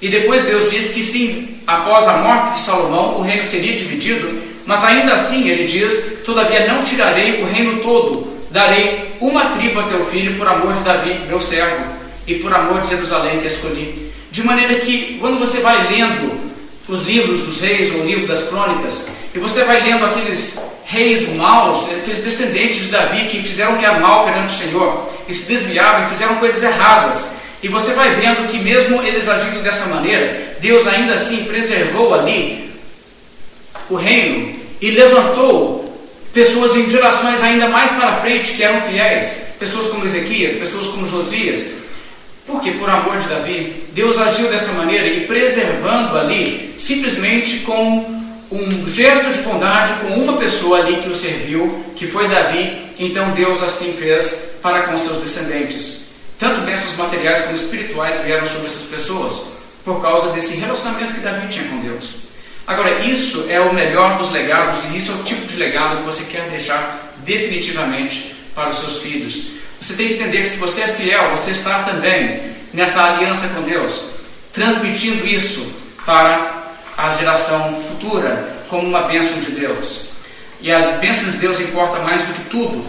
E depois Deus diz que sim, após a morte de Salomão, o reino seria dividido, mas ainda assim ele diz: Todavia não tirarei o reino todo, darei uma tribo a teu filho por amor de Davi, meu servo, e por amor de Jerusalém que escolhi. De maneira que, quando você vai lendo os livros dos reis ou o livro das crônicas, e você vai lendo aqueles reis maus, aqueles descendentes de Davi que fizeram o que é mal perante o Senhor, e se desviavam e fizeram coisas erradas. E você vai vendo que mesmo eles agindo dessa maneira, Deus ainda assim preservou ali o reino e levantou pessoas em gerações ainda mais para frente que eram fiéis, pessoas como Ezequias, pessoas como Josias. Porque por amor de Davi, Deus agiu dessa maneira e preservando ali, simplesmente com um gesto de bondade com uma pessoa ali que o serviu, que foi Davi, então Deus assim fez para com seus descendentes. Tanto bênçãos materiais como espirituais vieram sobre essas pessoas, por causa desse relacionamento que Davi tinha com Deus. Agora, isso é o melhor dos legados e isso é o tipo de legado que você quer deixar definitivamente para os seus filhos. Você tem que entender que se você é fiel, você está também nessa aliança com Deus, transmitindo isso para a geração futura como uma bênção de Deus. E a bênção de Deus importa mais do que tudo,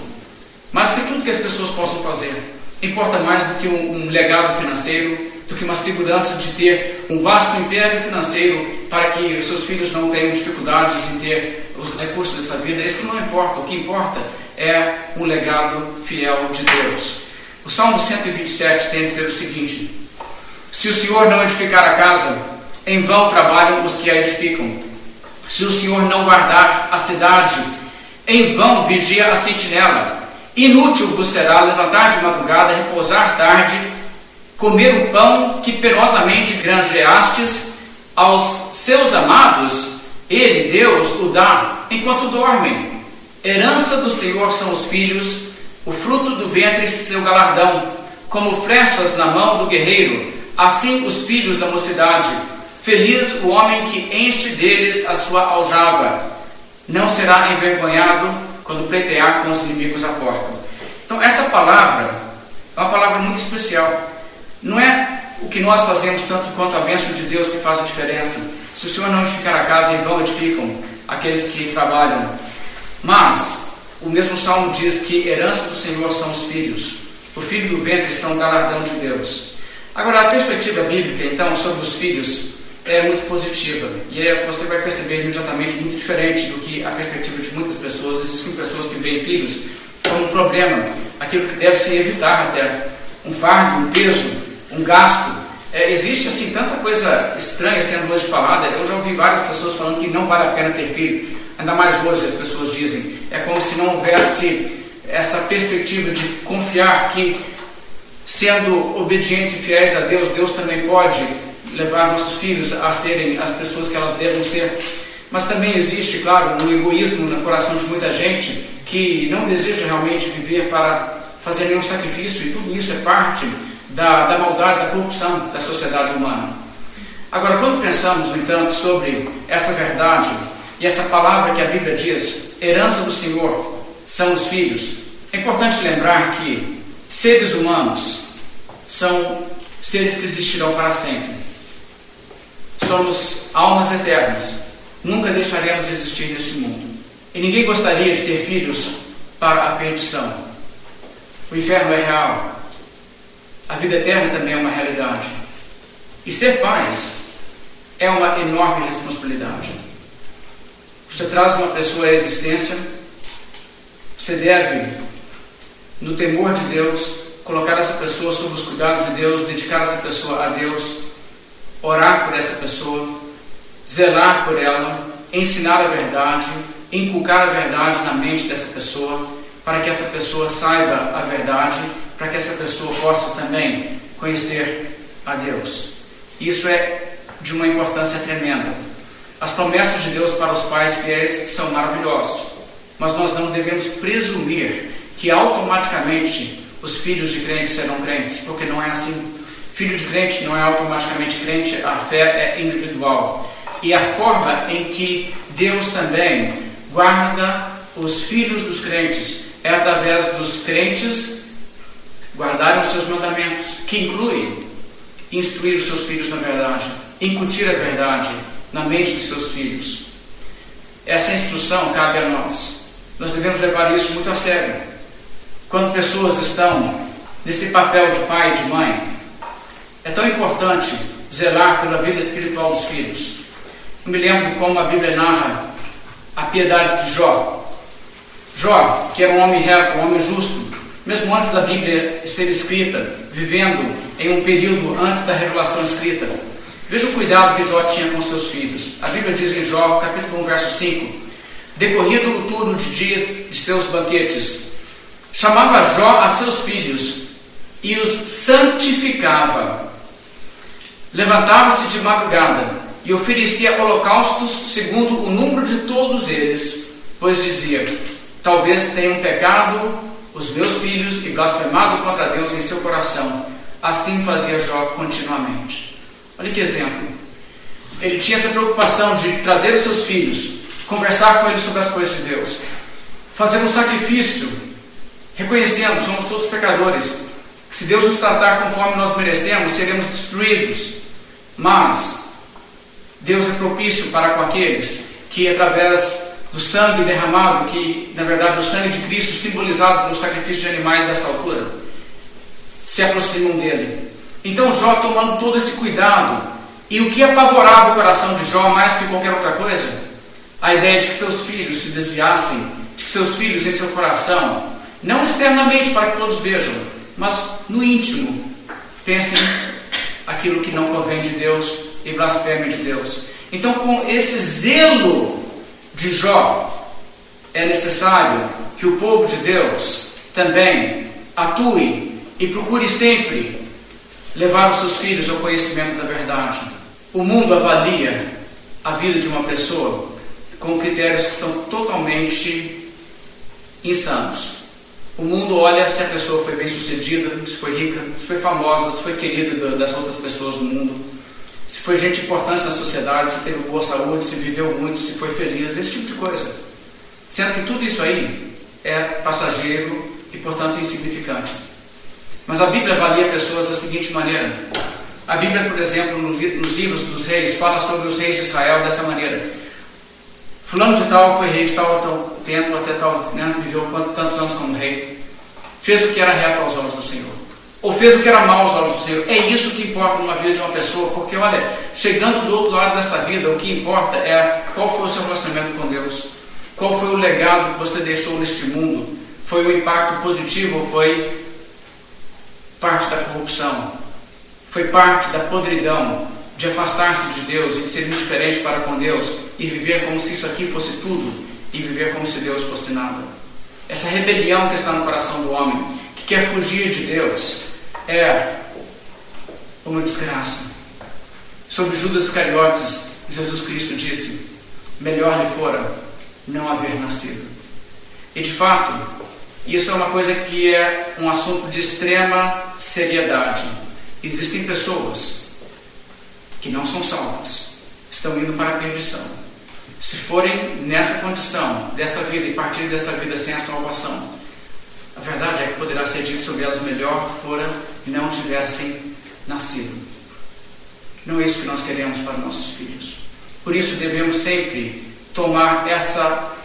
mais do que tudo que as pessoas possam fazer. Importa mais do que um, um legado financeiro, do que uma segurança de ter um vasto império financeiro para que os seus filhos não tenham dificuldades em ter os recursos dessa vida. Isso não importa. O que importa é um legado fiel de Deus. O Salmo 127 tem a dizer o seguinte: Se o Senhor não edificar a casa, em vão trabalham os que a edificam. Se o Senhor não guardar a cidade, em vão vigia a sentinela. Inútil vos será levantar de madrugada, repousar tarde comer o pão que penosamente granjeastes aos seus amados, ele, Deus, o dá enquanto dormem. Herança do Senhor são os filhos, o fruto do ventre seu galardão, como flechas na mão do guerreiro, assim os filhos da mocidade. Feliz o homem que enche deles a sua aljava. Não será envergonhado quando pleitear com os inimigos à porta. Então, essa palavra é uma palavra muito especial. Não é o que nós fazemos tanto quanto a bênção de Deus que faz a diferença. Se o Senhor não edificar a casa, em vão edificam aqueles que trabalham. Mas o mesmo salmo diz que herança do Senhor são os filhos. O filho do ventre são galardão de Deus. Agora, a perspectiva bíblica, então, sobre os filhos é muito positiva. E é, você vai perceber imediatamente muito diferente do que a perspectiva de muitas pessoas. Existem pessoas que veem filhos como um problema, aquilo que deve se evitar até. Um fardo, um peso, um gasto. É, existe assim tanta coisa estranha sendo hoje falada. Eu já ouvi várias pessoas falando que não vale a pena ter filho. Ainda mais hoje as pessoas dizem. É como se não houvesse essa perspectiva de confiar que sendo obedientes e fiéis a Deus, Deus também pode levar nossos filhos a serem as pessoas que elas devem ser. Mas também existe, claro, um egoísmo no coração de muita gente que não deseja realmente viver para fazer nenhum sacrifício, e tudo isso é parte da, da maldade, da corrupção da sociedade humana. Agora, quando pensamos, no entanto, sobre essa verdade e essa palavra que a Bíblia diz, herança do Senhor são os filhos, é importante lembrar que seres humanos são seres que existirão para sempre. Somos almas eternas. Nunca deixaremos de existir neste mundo. E ninguém gostaria de ter filhos para a perdição. O inferno é real. A vida eterna também é uma realidade. E ser pais é uma enorme responsabilidade. Você traz uma pessoa à existência, você deve, no temor de Deus, colocar essa pessoa sob os cuidados de Deus, dedicar essa pessoa a Deus, orar por essa pessoa, zelar por ela, ensinar a verdade, inculcar a verdade na mente dessa pessoa, para que essa pessoa saiba a verdade, para que essa pessoa possa também conhecer a Deus. Isso é de uma importância tremenda. As promessas de Deus para os pais fiéis são maravilhosas, mas nós não devemos presumir que automaticamente os filhos de crentes serão crentes, porque não é assim. Filho de crente não é automaticamente crente, a fé é individual. E a forma em que Deus também guarda os filhos dos crentes é através dos crentes guardarem os seus mandamentos, que inclui instruir os seus filhos na verdade, incutir a verdade na mente dos seus filhos. Essa instrução cabe a nós. Nós devemos levar isso muito a sério. Quando pessoas estão nesse papel de pai e de mãe, é tão importante zelar pela vida espiritual dos filhos. Eu me lembro como a Bíblia narra a piedade de Jó. Jó, que era um homem reto, um homem justo, mesmo antes da Bíblia ser escrita, vivendo em um período antes da revelação escrita, Veja o cuidado que Jó tinha com seus filhos. A Bíblia diz em Jó, capítulo 1, verso 5: Decorrido o turno de dias de seus banquetes, chamava Jó a seus filhos e os santificava. Levantava-se de madrugada e oferecia holocaustos segundo o número de todos eles, pois dizia: Talvez tenham pecado os meus filhos e blasfemado contra Deus em seu coração. Assim fazia Jó continuamente. Olha que exemplo. Ele tinha essa preocupação de trazer os seus filhos, conversar com eles sobre as coisas de Deus, fazer um sacrifício, reconhecendo, somos todos pecadores, se Deus nos tratar conforme nós merecemos, seremos destruídos. Mas Deus é propício para com aqueles que, através do sangue derramado, que na verdade o sangue de Cristo simbolizado no sacrifício de animais desta altura, se aproximam dele. Então Jó tomando todo esse cuidado, e o que apavorava o coração de Jó mais que qualquer outra coisa? A ideia de que seus filhos se desviassem, de que seus filhos em seu coração, não externamente para que todos vejam, mas no íntimo, pensem aquilo que não provém de Deus e blasfemem de Deus. Então, com esse zelo de Jó, é necessário que o povo de Deus também atue e procure sempre levar os seus filhos ao conhecimento da verdade. O mundo avalia a vida de uma pessoa com critérios que são totalmente insanos. O mundo olha se a pessoa foi bem sucedida, se foi rica, se foi famosa, se foi querida das outras pessoas do mundo, se foi gente importante na sociedade, se teve boa saúde, se viveu muito, se foi feliz, esse tipo de coisa. Sendo que tudo isso aí é passageiro e, portanto, insignificante. Mas a Bíblia avalia pessoas da seguinte maneira. A Bíblia, por exemplo, nos livros dos reis, fala sobre os reis de Israel dessa maneira. Fulano de tal foi rei de tal, tal tempo, até tal, né, viveu tantos anos como rei. Fez o que era reto aos olhos do Senhor. Ou fez o que era mal aos olhos do Senhor. É isso que importa numa vida de uma pessoa, porque olha, chegando do outro lado dessa vida, o que importa é qual foi o seu relacionamento com Deus. Qual foi o legado que você deixou neste mundo? Foi um impacto positivo ou foi parte da corrupção, foi parte da podridão de afastar-se de Deus e de ser indiferente para com Deus e viver como se isso aqui fosse tudo e viver como se Deus fosse nada. Essa rebelião que está no coração do homem, que quer fugir de Deus, é uma desgraça. Sobre Judas Iscariotes, Jesus Cristo disse: Melhor lhe fora não haver nascido. E de fato, isso é uma coisa que é um assunto de extrema seriedade. Existem pessoas que não são salvas, estão indo para a perdição. Se forem nessa condição, dessa vida e partir dessa vida sem a salvação, a verdade é que poderá ser dito sobre elas melhor fora não tivessem nascido. Não é isso que nós queremos para nossos filhos. Por isso devemos sempre tomar essa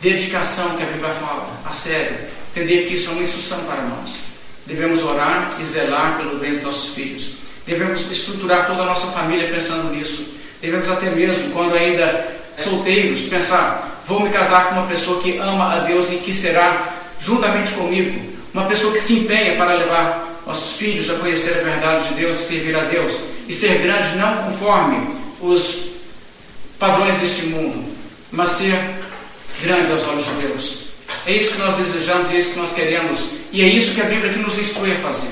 dedicação que a Bíblia fala a sério, entender que isso é uma instrução para nós. Devemos orar e zelar pelo bem dos nossos filhos. Devemos estruturar toda a nossa família pensando nisso. Devemos até mesmo, quando ainda solteiros, pensar: vou me casar com uma pessoa que ama a Deus e que será juntamente comigo, uma pessoa que se empenha para levar nossos filhos a conhecer a verdade de Deus e servir a Deus e ser grande não conforme os padrões deste mundo, mas ser grande aos olhos de Deus. É isso que nós desejamos é isso que nós queremos e é isso que a Bíblia aqui nos instrui a fazer.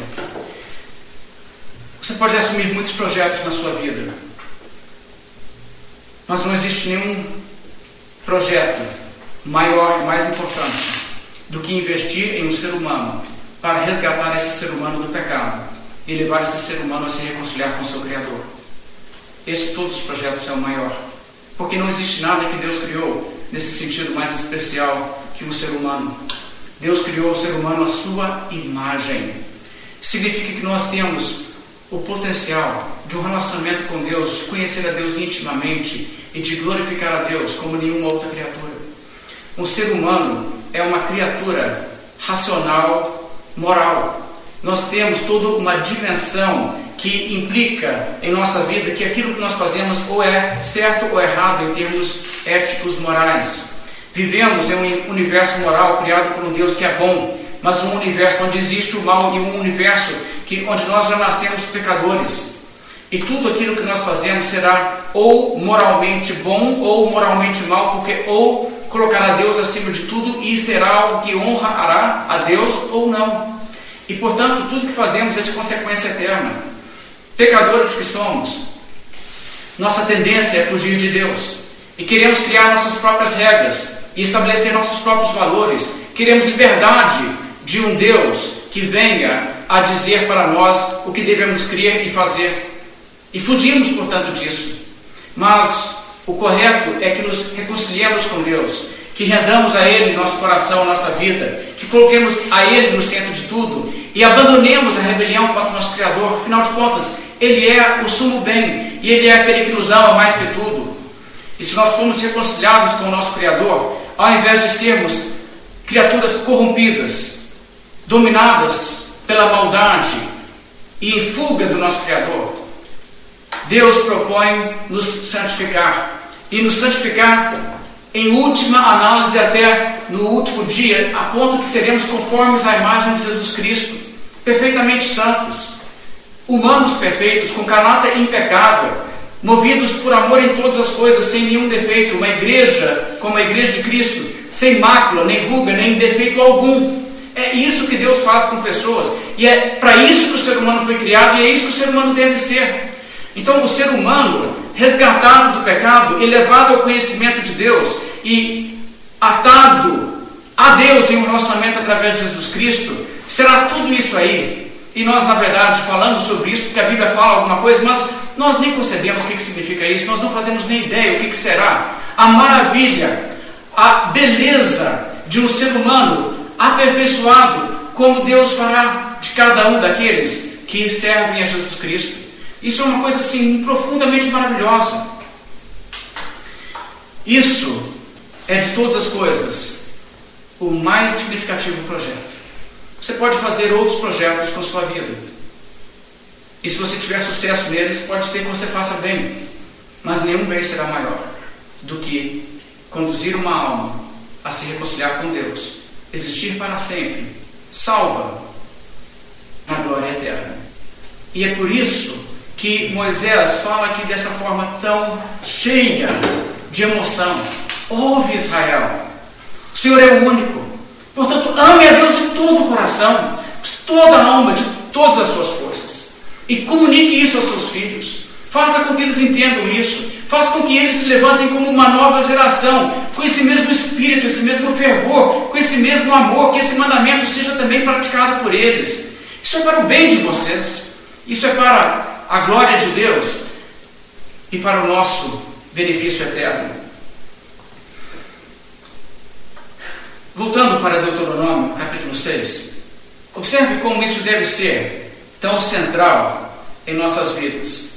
Você pode assumir muitos projetos na sua vida, mas não existe nenhum projeto maior e mais importante do que investir em um ser humano para resgatar esse ser humano do pecado e levar esse ser humano a se reconciliar com o seu Criador. Esse de todos os projetos é o maior, porque não existe nada que Deus criou nesse sentido mais especial que o ser humano. Deus criou o ser humano à sua imagem. Significa que nós temos o potencial de um relacionamento com Deus, de conhecer a Deus intimamente e de glorificar a Deus como nenhuma outra criatura. Um ser humano é uma criatura racional, moral. Nós temos toda uma dimensão que implica em nossa vida que aquilo que nós fazemos ou é certo ou errado em termos éticos, morais. Vivemos em um universo moral criado por um Deus que é bom, mas um universo onde existe o mal e um universo que, onde nós já nascemos pecadores. E tudo aquilo que nós fazemos será ou moralmente bom ou moralmente mal, porque ou colocará Deus acima de tudo e será algo que honrará a Deus ou não. E portanto, tudo que fazemos é de consequência eterna. Pecadores que somos, nossa tendência é fugir de Deus e queremos criar nossas próprias regras e estabelecer nossos próprios valores. Queremos liberdade de um Deus que venha a dizer para nós o que devemos crer e fazer. E fugimos, portanto, disso. Mas o correto é que nos reconciliemos com Deus, que rendamos a Ele nosso coração, nossa vida, que coloquemos a Ele no centro de tudo e abandonemos a rebelião contra o nosso Criador. Afinal de contas, Ele é o sumo bem e Ele é aquele que nos ama mais que tudo. E se nós formos reconciliados com o nosso Criador, ao invés de sermos criaturas corrompidas, dominadas pela maldade e em fuga do nosso Criador, Deus propõe nos santificar. E nos santificar, em última análise, até no último dia, a ponto que seremos conformes à imagem de Jesus Cristo, perfeitamente santos, humanos perfeitos, com caráter impecável, movidos por amor em todas as coisas, sem nenhum defeito, uma igreja como a igreja de Cristo, sem mácula, nem ruga, nem defeito algum. É isso que Deus faz com pessoas, e é para isso que o ser humano foi criado, e é isso que o ser humano deve ser. Então, o ser humano, resgatado do pecado, elevado ao conhecimento de Deus e atado a Deus em um relacionamento através de Jesus Cristo, será tudo isso aí. E nós, na verdade, falamos sobre isso porque a Bíblia fala alguma coisa, mas nós nem concebemos o que, significa isso, nós não fazemos nem ideia o que será. A maravilha, a beleza de um ser humano aperfeiçoado, como Deus fará de cada um daqueles que servem a Jesus Cristo. Isso é uma coisa assim profundamente maravilhosa. Isso é de todas as coisas o mais significativo projeto. Você pode fazer outros projetos com a sua vida. E se você tiver sucesso neles, pode ser que você faça bem. Mas nenhum bem será maior do que conduzir uma alma a se reconciliar com Deus, existir para sempre, salva na glória eterna. E é por isso que Moisés fala aqui dessa forma tão cheia de emoção. Ouve Israel, o Senhor é o único. Portanto, ame a Deus de todo o coração, de toda a alma, de todas as suas forças. E comunique isso aos seus filhos. Faça com que eles entendam isso. Faça com que eles se levantem como uma nova geração, com esse mesmo espírito, esse mesmo fervor, com esse mesmo amor, que esse mandamento seja também praticado por eles. Isso é para o bem de vocês. Isso é para a glória de Deus e para o nosso benefício eterno. Voltando para Deuteronômio, capítulo 6, observe como isso deve ser tão central em nossas vidas.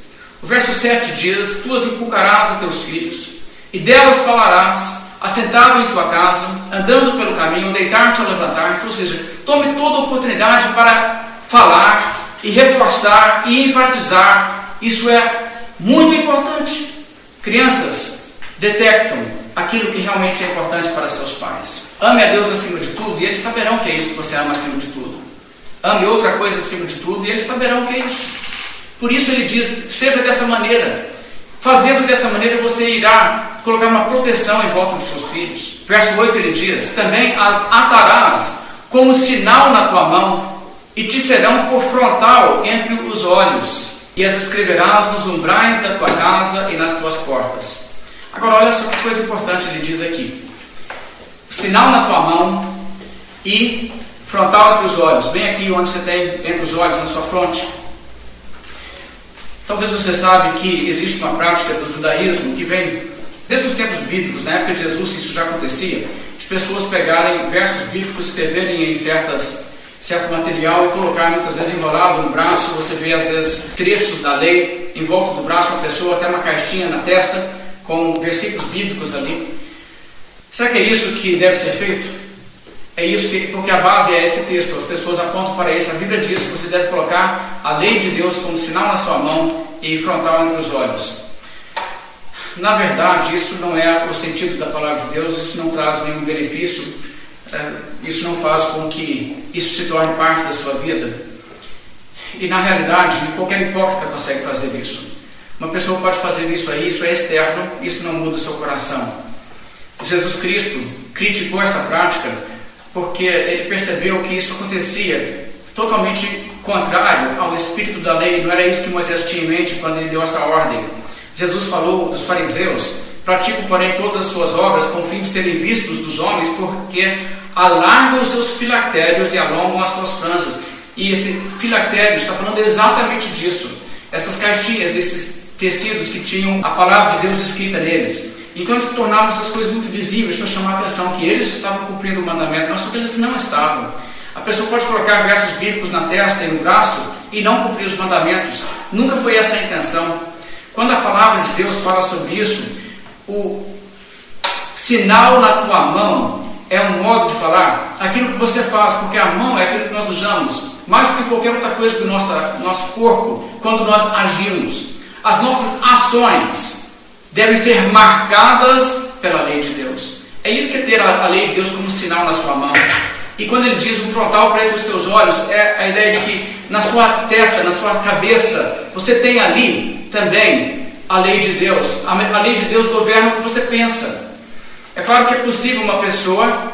O verso 7 diz: Tu as inculcarás a teus filhos, e delas falarás, assentado em tua casa, andando pelo caminho, deitar-te ou levantar-te, ou seja, tome toda oportunidade para falar e reforçar e enfatizar. Isso é muito importante. Crianças detectam aquilo que realmente é importante para seus pais. Ame a Deus acima de tudo e eles saberão que é isso que você ama acima de tudo. Ame outra coisa acima de tudo e eles saberão que é isso. Por isso ele diz: seja dessa maneira. Fazendo dessa maneira, você irá colocar uma proteção em volta dos seus filhos. Verso 8 ele diz: Também as atarás como sinal na tua mão e te serão por frontal entre os olhos e as escreverás nos umbrais da tua casa e nas tuas portas. Agora, olha só que coisa importante ele diz aqui: sinal na tua mão e frontal entre os olhos, bem aqui onde você tem entre os olhos, na sua fronte. Talvez você sabe que existe uma prática do judaísmo que vem desde os tempos bíblicos, na época de Jesus isso já acontecia, de pessoas pegarem versos bíblicos, escreverem em certas certo material e colocar muitas vezes enrolado no braço. Você vê às vezes trechos da lei em volta do braço da pessoa, até uma caixinha na testa com versículos bíblicos ali. Será que é isso que deve ser feito? É isso que, porque a base é esse texto. As pessoas apontam para isso. A Bíblia diz que você deve colocar a lei de Deus como sinal na sua mão e frontal entre os olhos. Na verdade, isso não é o sentido da palavra de Deus, isso não traz nenhum benefício é, isso não faz com que isso se torne parte da sua vida. E na realidade, qualquer hipócrita consegue fazer isso. Uma pessoa pode fazer isso aí, isso é externo, isso não muda o seu coração. Jesus Cristo criticou essa prática porque ele percebeu que isso acontecia totalmente contrário ao espírito da lei, não era isso que Moisés tinha em mente quando ele deu essa ordem. Jesus falou dos fariseus Pratico, porém, todas as suas obras com o fim de serem vistos dos homens, porque alargam os seus filactérios e alongam as suas franjas. E esse filactério está falando exatamente disso. Essas caixinhas, esses tecidos que tinham a palavra de Deus escrita neles. Então eles tornavam essas coisas muito visíveis para chamar a atenção que eles estavam cumprindo o mandamento, mas só que eles não estavam. A pessoa pode colocar versos bíblicos na testa e no braço e não cumprir os mandamentos. Nunca foi essa a intenção. Quando a palavra de Deus fala sobre isso, o sinal na tua mão é um modo de falar aquilo que você faz, porque a mão é aquilo que nós usamos, mais do que qualquer outra coisa do nosso, nosso corpo, quando nós agimos. As nossas ações devem ser marcadas pela lei de Deus. É isso que é ter a, a lei de Deus como sinal na sua mão. E quando ele diz um frontal para entre os teus olhos, é a ideia de que na sua testa, na sua cabeça, você tem ali também a lei de Deus. A lei de Deus governa o que você pensa. É claro que é possível uma pessoa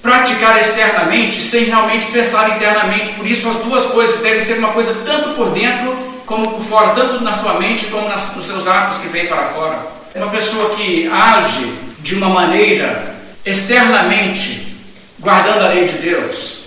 praticar externamente sem realmente pensar internamente. Por isso, as duas coisas devem ser uma coisa tanto por dentro como por fora, tanto na sua mente como nas, nos seus atos que vêm para fora. Uma pessoa que age de uma maneira externamente, guardando a lei de Deus,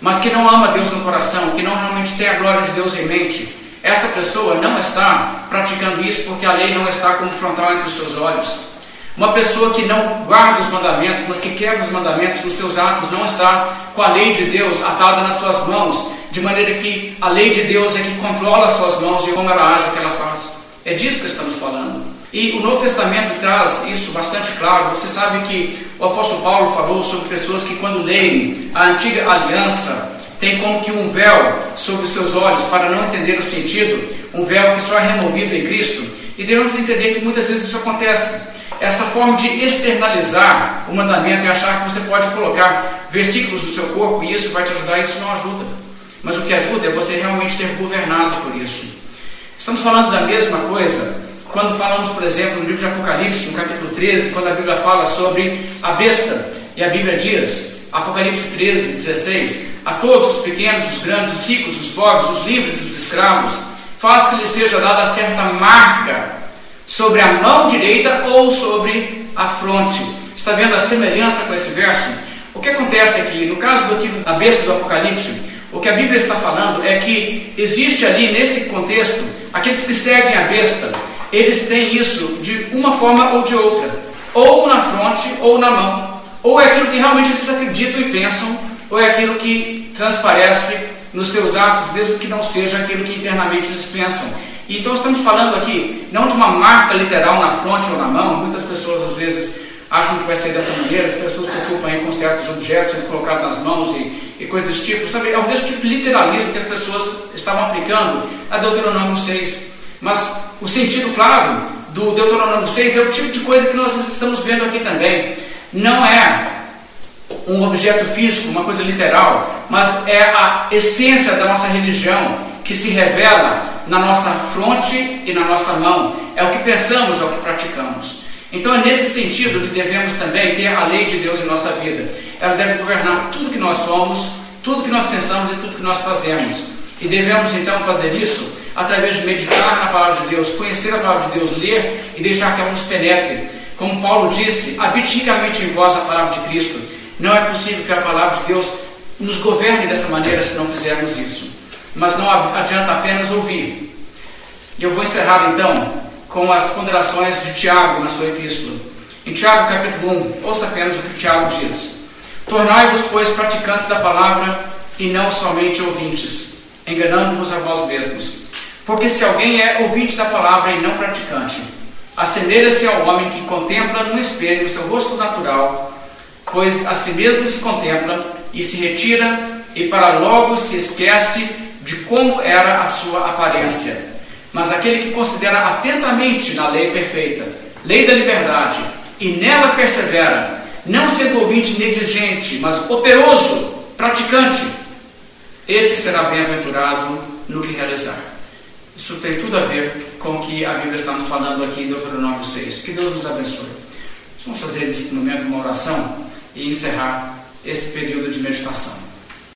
mas que não ama Deus no coração, que não realmente tem a glória de Deus em mente, essa pessoa não está praticando isso porque a lei não está como frontal entre os seus olhos. Uma pessoa que não guarda os mandamentos, mas que quebra os mandamentos nos seus atos, não está com a lei de Deus atada nas suas mãos, de maneira que a lei de Deus é que controla as suas mãos e como ela age, o que ela faz. É disso que estamos falando. E o Novo Testamento traz isso bastante claro. Você sabe que o apóstolo Paulo falou sobre pessoas que, quando leem a antiga aliança, tem como que um véu sobre os seus olhos para não entender o sentido, um véu que só é removido em Cristo. E devemos entender que muitas vezes isso acontece. Essa forma de externalizar o mandamento e achar que você pode colocar versículos do seu corpo e isso vai te ajudar, isso não ajuda. Mas o que ajuda é você realmente ser governado por isso. Estamos falando da mesma coisa quando falamos, por exemplo, no livro de Apocalipse, no capítulo 13, quando a Bíblia fala sobre a besta. E a Bíblia diz Apocalipse 13, 16, a todos os pequenos, os grandes, os ricos, os pobres, os livres os escravos, faz que lhes seja dada certa marca sobre a mão direita ou sobre a fronte. Está vendo a semelhança com esse verso? O que acontece aqui, no caso do, da besta do Apocalipse, o que a Bíblia está falando é que existe ali nesse contexto, aqueles que seguem a besta, eles têm isso de uma forma ou de outra, ou na fronte ou na mão, ou é aquilo que realmente eles acreditam e pensam, ou é aquilo que transparece nos seus atos, mesmo que não seja aquilo que internamente eles pensam. Então estamos falando aqui não de uma marca literal na fronte ou na mão, muitas pessoas às vezes acham que vai ser dessa maneira, as pessoas preocupam com certos objetos sendo colocados nas mãos e, e coisas desse tipo. Sabe, é o mesmo tipo de literalismo que as pessoas estavam aplicando a Deuteronômio 6. Mas o sentido claro do Deuteronômio 6 é o tipo de coisa que nós estamos vendo aqui também. Não é um objeto físico, uma coisa literal, mas é a essência da nossa religião que se revela na nossa fronte e na nossa mão. É o que pensamos, é o que praticamos. Então é nesse sentido que devemos também ter a lei de Deus em nossa vida. Ela deve governar tudo que nós somos, tudo que nós pensamos e tudo que nós fazemos. E devemos então fazer isso através de meditar na palavra de Deus, conhecer a palavra de Deus, ler e deixar que ela nos penetre. Como Paulo disse, habite ricamente em vós a palavra de Cristo. Não é possível que a palavra de Deus nos governe dessa maneira se não fizermos isso. Mas não adianta apenas ouvir. Eu vou encerrar então com as ponderações de Tiago na sua epístola. Em Tiago capítulo 1, ouça apenas o que Tiago diz. Tornai-vos, pois, praticantes da palavra e não somente ouvintes, enganando-vos a vós mesmos. Porque se alguém é ouvinte da palavra e não praticante, assemelha-se ao homem que contempla no espelho o seu rosto natural, pois a si mesmo se contempla e se retira e para logo se esquece de como era a sua aparência. Mas aquele que considera atentamente na lei perfeita, lei da liberdade, e nela persevera, não sendo ouvinte negligente, mas operoso, praticante, esse será bem-aventurado no que realizar. Isso tem tudo a ver com o que a Bíblia está nos falando aqui em Deuteronômio 6. Que Deus nos abençoe. Vamos fazer nesse momento uma oração e encerrar esse período de meditação.